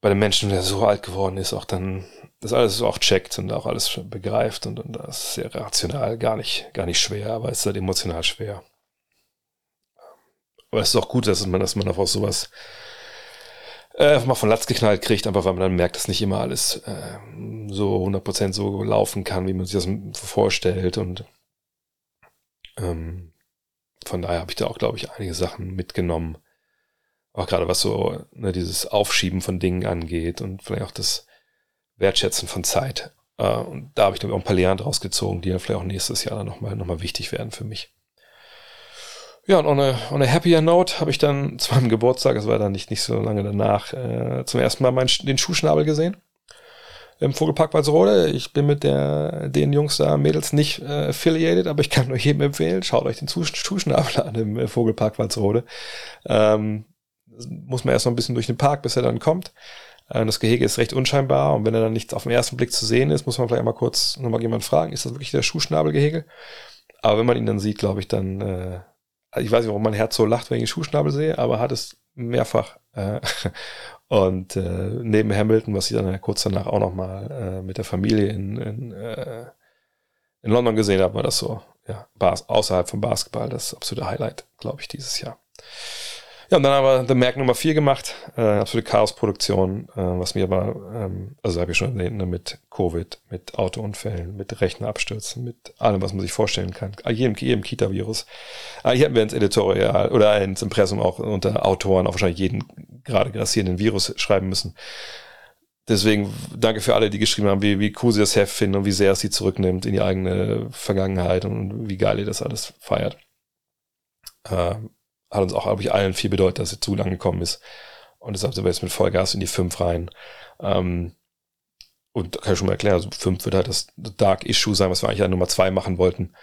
bei dem Menschen, der so alt geworden ist, auch dann das alles so auch checkt und auch alles begreift und, und das ist sehr rational, gar nicht, gar nicht schwer, aber es ist halt emotional schwer. Aber es ist auch gut, dass man, dass man auch aus sowas äh, mal von Latz geknallt kriegt, einfach weil man dann merkt, dass nicht immer alles äh, so 100% so laufen kann, wie man sich das vorstellt und ähm, von daher habe ich da auch, glaube ich, einige Sachen mitgenommen. Auch gerade was so ne, dieses Aufschieben von Dingen angeht und vielleicht auch das Wertschätzen von Zeit. Äh, und da habe ich dann auch ein paar Lehren draus gezogen, die dann vielleicht auch nächstes Jahr dann nochmal noch mal wichtig werden für mich. Ja, und on a, on a happier note habe ich dann (laughs) zu meinem Geburtstag, es war dann nicht, nicht so lange danach, äh, zum ersten Mal meinen, den Schuhschnabel gesehen. Im Vogelpark Walsrode. Ich bin mit der, den Jungs da, Mädels nicht äh, affiliated, aber ich kann euch jedem empfehlen, schaut euch den Schuhschnabel an im äh, Vogelpark Walsrode. Ähm, muss man erst noch ein bisschen durch den Park, bis er dann kommt. Äh, das Gehege ist recht unscheinbar und wenn er dann nicht auf den ersten Blick zu sehen ist, muss man vielleicht mal kurz nochmal jemand fragen, ist das wirklich der Schuhschnabelgehege? Aber wenn man ihn dann sieht, glaube ich, dann, äh, ich weiß nicht, warum mein Herz so lacht, wenn ich den Schuhschnabel sehe, aber hat es mehrfach. Äh, (laughs) und äh, neben Hamilton, was ich dann kurz danach auch nochmal äh, mit der Familie in, in, äh, in London gesehen habe, war das so, ja, außerhalb vom Basketball das absolute Highlight, glaube ich, dieses Jahr. Ja, und dann haben wir The Mac Nummer 4 gemacht, äh, absolute Chaos-Produktion, äh, was mir aber, ähm, also habe ich schon erwähnt, ne, mit Covid, mit Autounfällen, mit Rechnerabstürzen, mit allem, was man sich vorstellen kann, jedem, jedem Kita-Virus. Äh, hier hätten wir ins Editorial oder ins Impressum auch unter Autoren auch wahrscheinlich jeden gerade grassierenden Virus schreiben müssen. deswegen danke für alle, die geschrieben haben, wie, wie cool sie das Heft finden und wie sehr es sie zurücknimmt in die eigene Vergangenheit und wie geil ihr das alles feiert. Äh, hat uns auch, glaube ich, allen viel bedeutet, dass er zu lang gekommen ist. Und deshalb sind wir jetzt mit Vollgas in die 5 rein. Ähm, und kann ich schon mal erklären, also 5 wird halt das Dark Issue sein, was wir eigentlich an Nummer 2 machen wollten,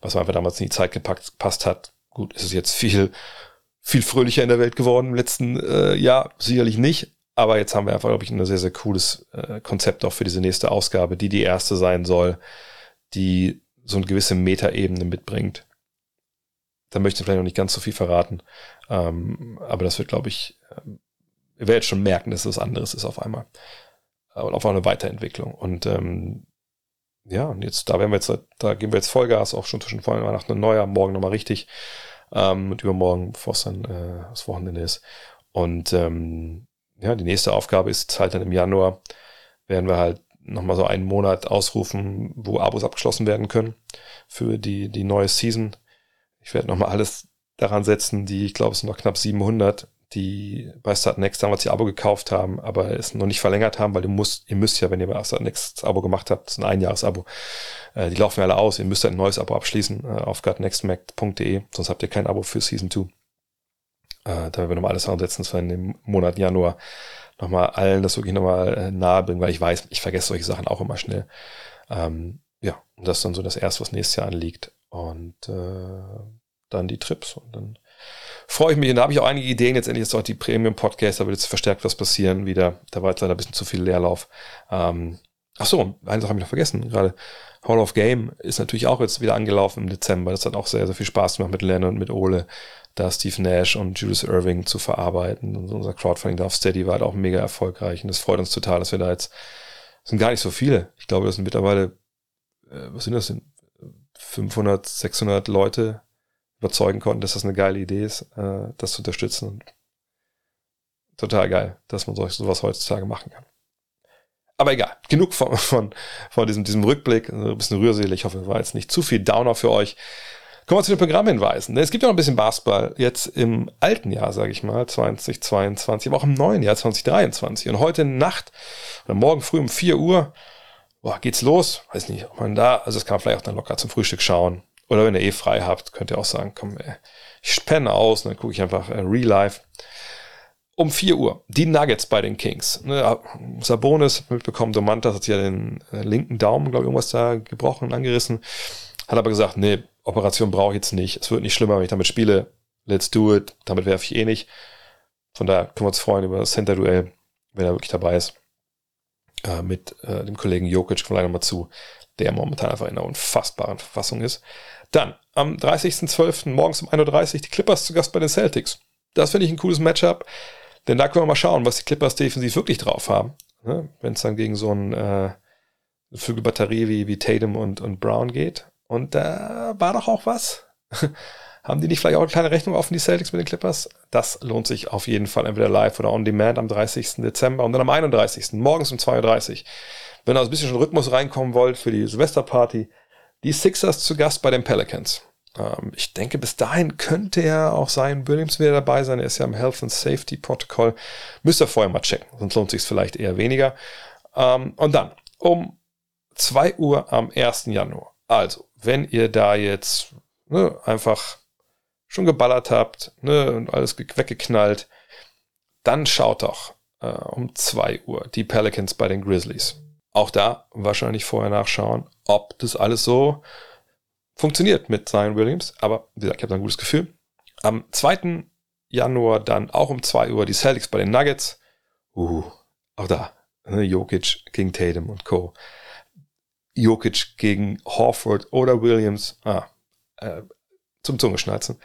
was einfach damals in die Zeit gepackt, gepasst hat. Gut, ist es jetzt viel, viel fröhlicher in der Welt geworden im letzten äh, Jahr, sicherlich nicht. Aber jetzt haben wir einfach, glaube ich, ein sehr, sehr cooles äh, Konzept auch für diese nächste Ausgabe, die die erste sein soll, die so eine gewisse Metaebene mitbringt. Da möchte ich vielleicht noch nicht ganz so viel verraten. Ähm, aber das wird, glaube ich, ähm, ihr werdet schon merken, dass es was anderes ist auf einmal. Und auf eine Weiterentwicklung. Und ähm, ja, und jetzt, da werden wir jetzt, da geben wir jetzt Vollgas, auch schon zwischen vor Weihnachten und Neujahr, morgen nochmal richtig. Ähm, und übermorgen, bevor es dann äh, das Wochenende ist. Und ähm, ja, die nächste Aufgabe ist halt dann im Januar, werden wir halt nochmal so einen Monat ausrufen, wo Abos abgeschlossen werden können für die, die neue Season. Ich werde nochmal alles daran setzen, die, ich glaube, es sind noch knapp 700, die bei Startnext damals ihr Abo gekauft haben, aber es noch nicht verlängert haben, weil du musst, ihr müsst ja, wenn ihr bei Startnext das Abo gemacht habt, ist ein Einjahresabo, äh, die laufen ja alle aus, ihr müsst ein neues Abo abschließen äh, auf gutnextmac.de, sonst habt ihr kein Abo für Season 2. Äh, da werden wir nochmal alles ansetzen, dass wir in dem Monat Januar nochmal allen das wirklich nochmal äh, nahe bringen, weil ich weiß, ich vergesse solche Sachen auch immer schnell. Ähm, ja, und das ist dann so das erste, was nächstes Jahr anliegt. Und äh, dann die Trips und dann freue ich mich. Und da habe ich auch einige Ideen. Jetzt endlich ist auch die Premium-Podcast, da wird jetzt verstärkt was passieren wieder. Da war jetzt leider ein bisschen zu viel Leerlauf. Ähm, ach eine Sache habe ich noch vergessen gerade. Hall of Game ist natürlich auch jetzt wieder angelaufen im Dezember. Das hat auch sehr, sehr viel Spaß gemacht mit Len und mit Ole, da Steve Nash und Julius Irving zu verarbeiten. Und unser Crowdfunding auf Steady war halt auch mega erfolgreich. Und das freut uns total, dass wir da jetzt, sind gar nicht so viele. Ich glaube, das sind mittlerweile, äh, was sind das denn? 500, 600 Leute, überzeugen konnten, dass das eine geile Idee ist, äh, das zu unterstützen. Und total geil, dass man solch, sowas heutzutage machen kann. Aber egal, genug von, von, von diesem, diesem Rückblick, ein bisschen rührselig. Ich hoffe, es war jetzt nicht zu viel Downer für euch. Kommen wir zu den Programmhinweisen. Es gibt ja noch ein bisschen Basketball jetzt im alten Jahr, sage ich mal, 2022, aber auch im neuen Jahr 2023. Und heute Nacht oder morgen früh um 4 Uhr boah, geht's los. Weiß nicht, ob man da, also das kann man vielleicht auch dann locker zum Frühstück schauen. Oder wenn ihr eh frei habt, könnt ihr auch sagen, komm, ey, ich spenne aus und dann gucke ich einfach äh, Real Life. Um 4 Uhr, die Nuggets bei den Kings. Ne, Sabonis mitbekommen, Domantas hat ja den äh, linken Daumen, glaube ich, irgendwas da gebrochen und angerissen. Hat aber gesagt, nee, Operation brauche ich jetzt nicht. Es wird nicht schlimmer, wenn ich damit spiele. Let's do it. Damit werfe ich eh nicht. Von daher können wir uns freuen über das Center-Duell, wenn er wirklich dabei ist. Äh, mit äh, dem Kollegen Jokic, kommen wir nochmal zu, der momentan einfach in einer unfassbaren Verfassung ist. Dann am 30.12. morgens um 1.30 Uhr die Clippers zu Gast bei den Celtics. Das finde ich ein cooles Matchup, denn da können wir mal schauen, was die Clippers defensiv wirklich drauf haben. Ne? Wenn es dann gegen so ein, äh, Flügelbatterie wie, wie Tatum und, und Brown geht. Und da war doch auch was. (laughs) haben die nicht vielleicht auch eine kleine Rechnung offen, die Celtics mit den Clippers? Das lohnt sich auf jeden Fall entweder live oder on demand am 30. Dezember und dann am 31. morgens um 2.30 Uhr. Wenn ihr also ein bisschen schon Rhythmus reinkommen wollt für die Silvesterparty, die Sixers zu Gast bei den Pelicans. Ähm, ich denke, bis dahin könnte er auch sein Williams wieder dabei sein. Er ist ja im Health and Safety Protocol. Müsst ihr vorher mal checken, sonst lohnt sich vielleicht eher weniger. Ähm, und dann um 2 Uhr am 1. Januar. Also, wenn ihr da jetzt ne, einfach schon geballert habt ne, und alles weggeknallt, dann schaut doch äh, um 2 Uhr die Pelicans bei den Grizzlies. Auch da wahrscheinlich vorher nachschauen, ob das alles so funktioniert mit Zion Williams. Aber wie gesagt, ich habe da ein gutes Gefühl. Am 2. Januar dann auch um 2 Uhr die Celtics bei den Nuggets. Uh, auch da. Ne, Jokic gegen Tatum und Co. Jokic gegen Horford oder Williams. Ah, äh, zum Zungeschnalzen.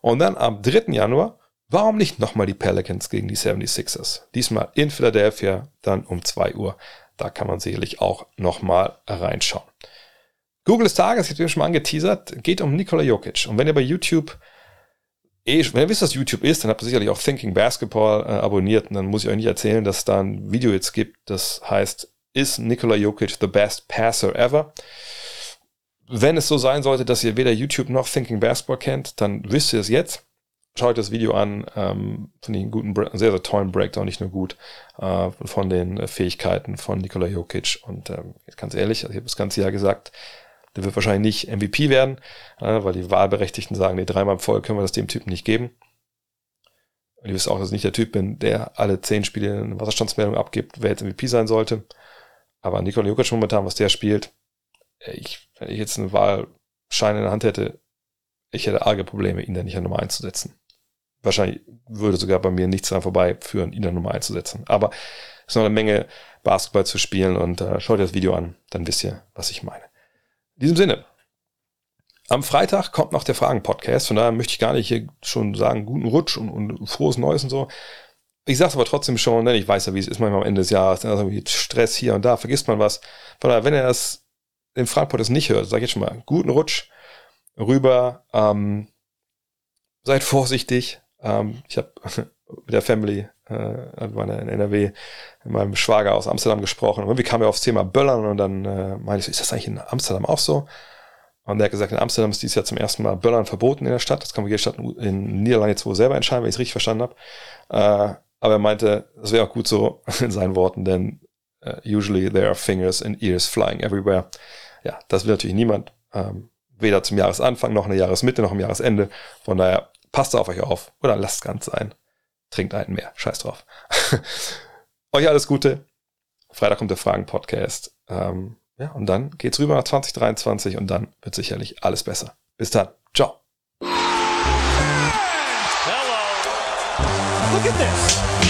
Und dann am 3. Januar, warum nicht nochmal die Pelicans gegen die 76ers? Diesmal in Philadelphia, dann um 2 Uhr. Da kann man sicherlich auch nochmal reinschauen. Google des Tages, ich habe schon mal angeteasert, geht um Nikola Jokic. Und wenn ihr bei YouTube, eh, wenn ihr wisst, was YouTube ist, dann habt ihr sicherlich auch Thinking Basketball äh, abonniert. Und dann muss ich euch nicht erzählen, dass es da ein Video jetzt gibt, das heißt, ist Nikola Jokic the best passer ever? Wenn es so sein sollte, dass ihr weder YouTube noch Thinking Basketball kennt, dann wisst ihr es jetzt. schaut das Video an, ähm, finde ich einen guten, sehr, sehr tollen Breakdown, nicht nur gut, äh, von den Fähigkeiten von Nikola Jokic. Und ähm, ganz ehrlich, also ich habe das ganze Jahr gesagt, der wird wahrscheinlich nicht MVP werden, äh, weil die Wahlberechtigten sagen, nee, dreimal voll können wir das dem Typen nicht geben. Und ihr wisst auch, dass ich nicht der Typ bin, der alle zehn Spiele eine Wasserstandsmeldung abgibt, wer jetzt MVP sein sollte. Aber Nikola Jokic momentan, was der spielt, ich, wenn ich jetzt eine Wahlschein in der Hand hätte, ich hätte arge Probleme, ihn da nicht an Nummer 1 zu setzen. Wahrscheinlich würde sogar bei mir nichts daran vorbeiführen, ihn an Nummer 1 zu setzen. Aber es ist noch eine Menge Basketball zu spielen und äh, schaut ihr das Video an, dann wisst ihr, was ich meine. In diesem Sinne, am Freitag kommt noch der Fragen-Podcast, von daher möchte ich gar nicht hier schon sagen, guten Rutsch und, und frohes Neues und so. Ich sage es aber trotzdem schon, denn ich weiß ja, wie es ist manchmal am Ende des Jahres, also Stress hier und da, vergisst man was. Von daher, wenn ihr das, den Fragen-Podcast nicht hört, sage ich jetzt schon mal, guten Rutsch rüber, ähm, seid vorsichtig. Ähm, ich habe (laughs) mit der Family, äh, meiner in NRW, mit meinem Schwager aus Amsterdam gesprochen. Und irgendwie kam er aufs Thema Böllern und dann äh, meinte ich so, ist das eigentlich in Amsterdam auch so? Und der hat gesagt, in Amsterdam ist dieses Jahr zum ersten Mal Böllern verboten in der Stadt. Das kann man jede Stadt in Niederlande jetzt wohl selber entscheiden, wenn ich es richtig verstanden habe. Äh, aber er meinte, das wäre auch gut so (laughs) in seinen Worten, denn usually there are fingers and ears flying everywhere. Ja, das will natürlich niemand. Ähm, weder zum Jahresanfang noch in der Jahresmitte noch im Jahresende. Von daher passt auf euch auf oder lasst ganz sein. Trinkt einen mehr. Scheiß drauf. (laughs) euch alles Gute. Freitag kommt der Fragen-Podcast. Ähm, ja, und dann geht's rüber nach 2023 und dann wird sicherlich alles besser. Bis dann. Ciao. Hello. Look at this.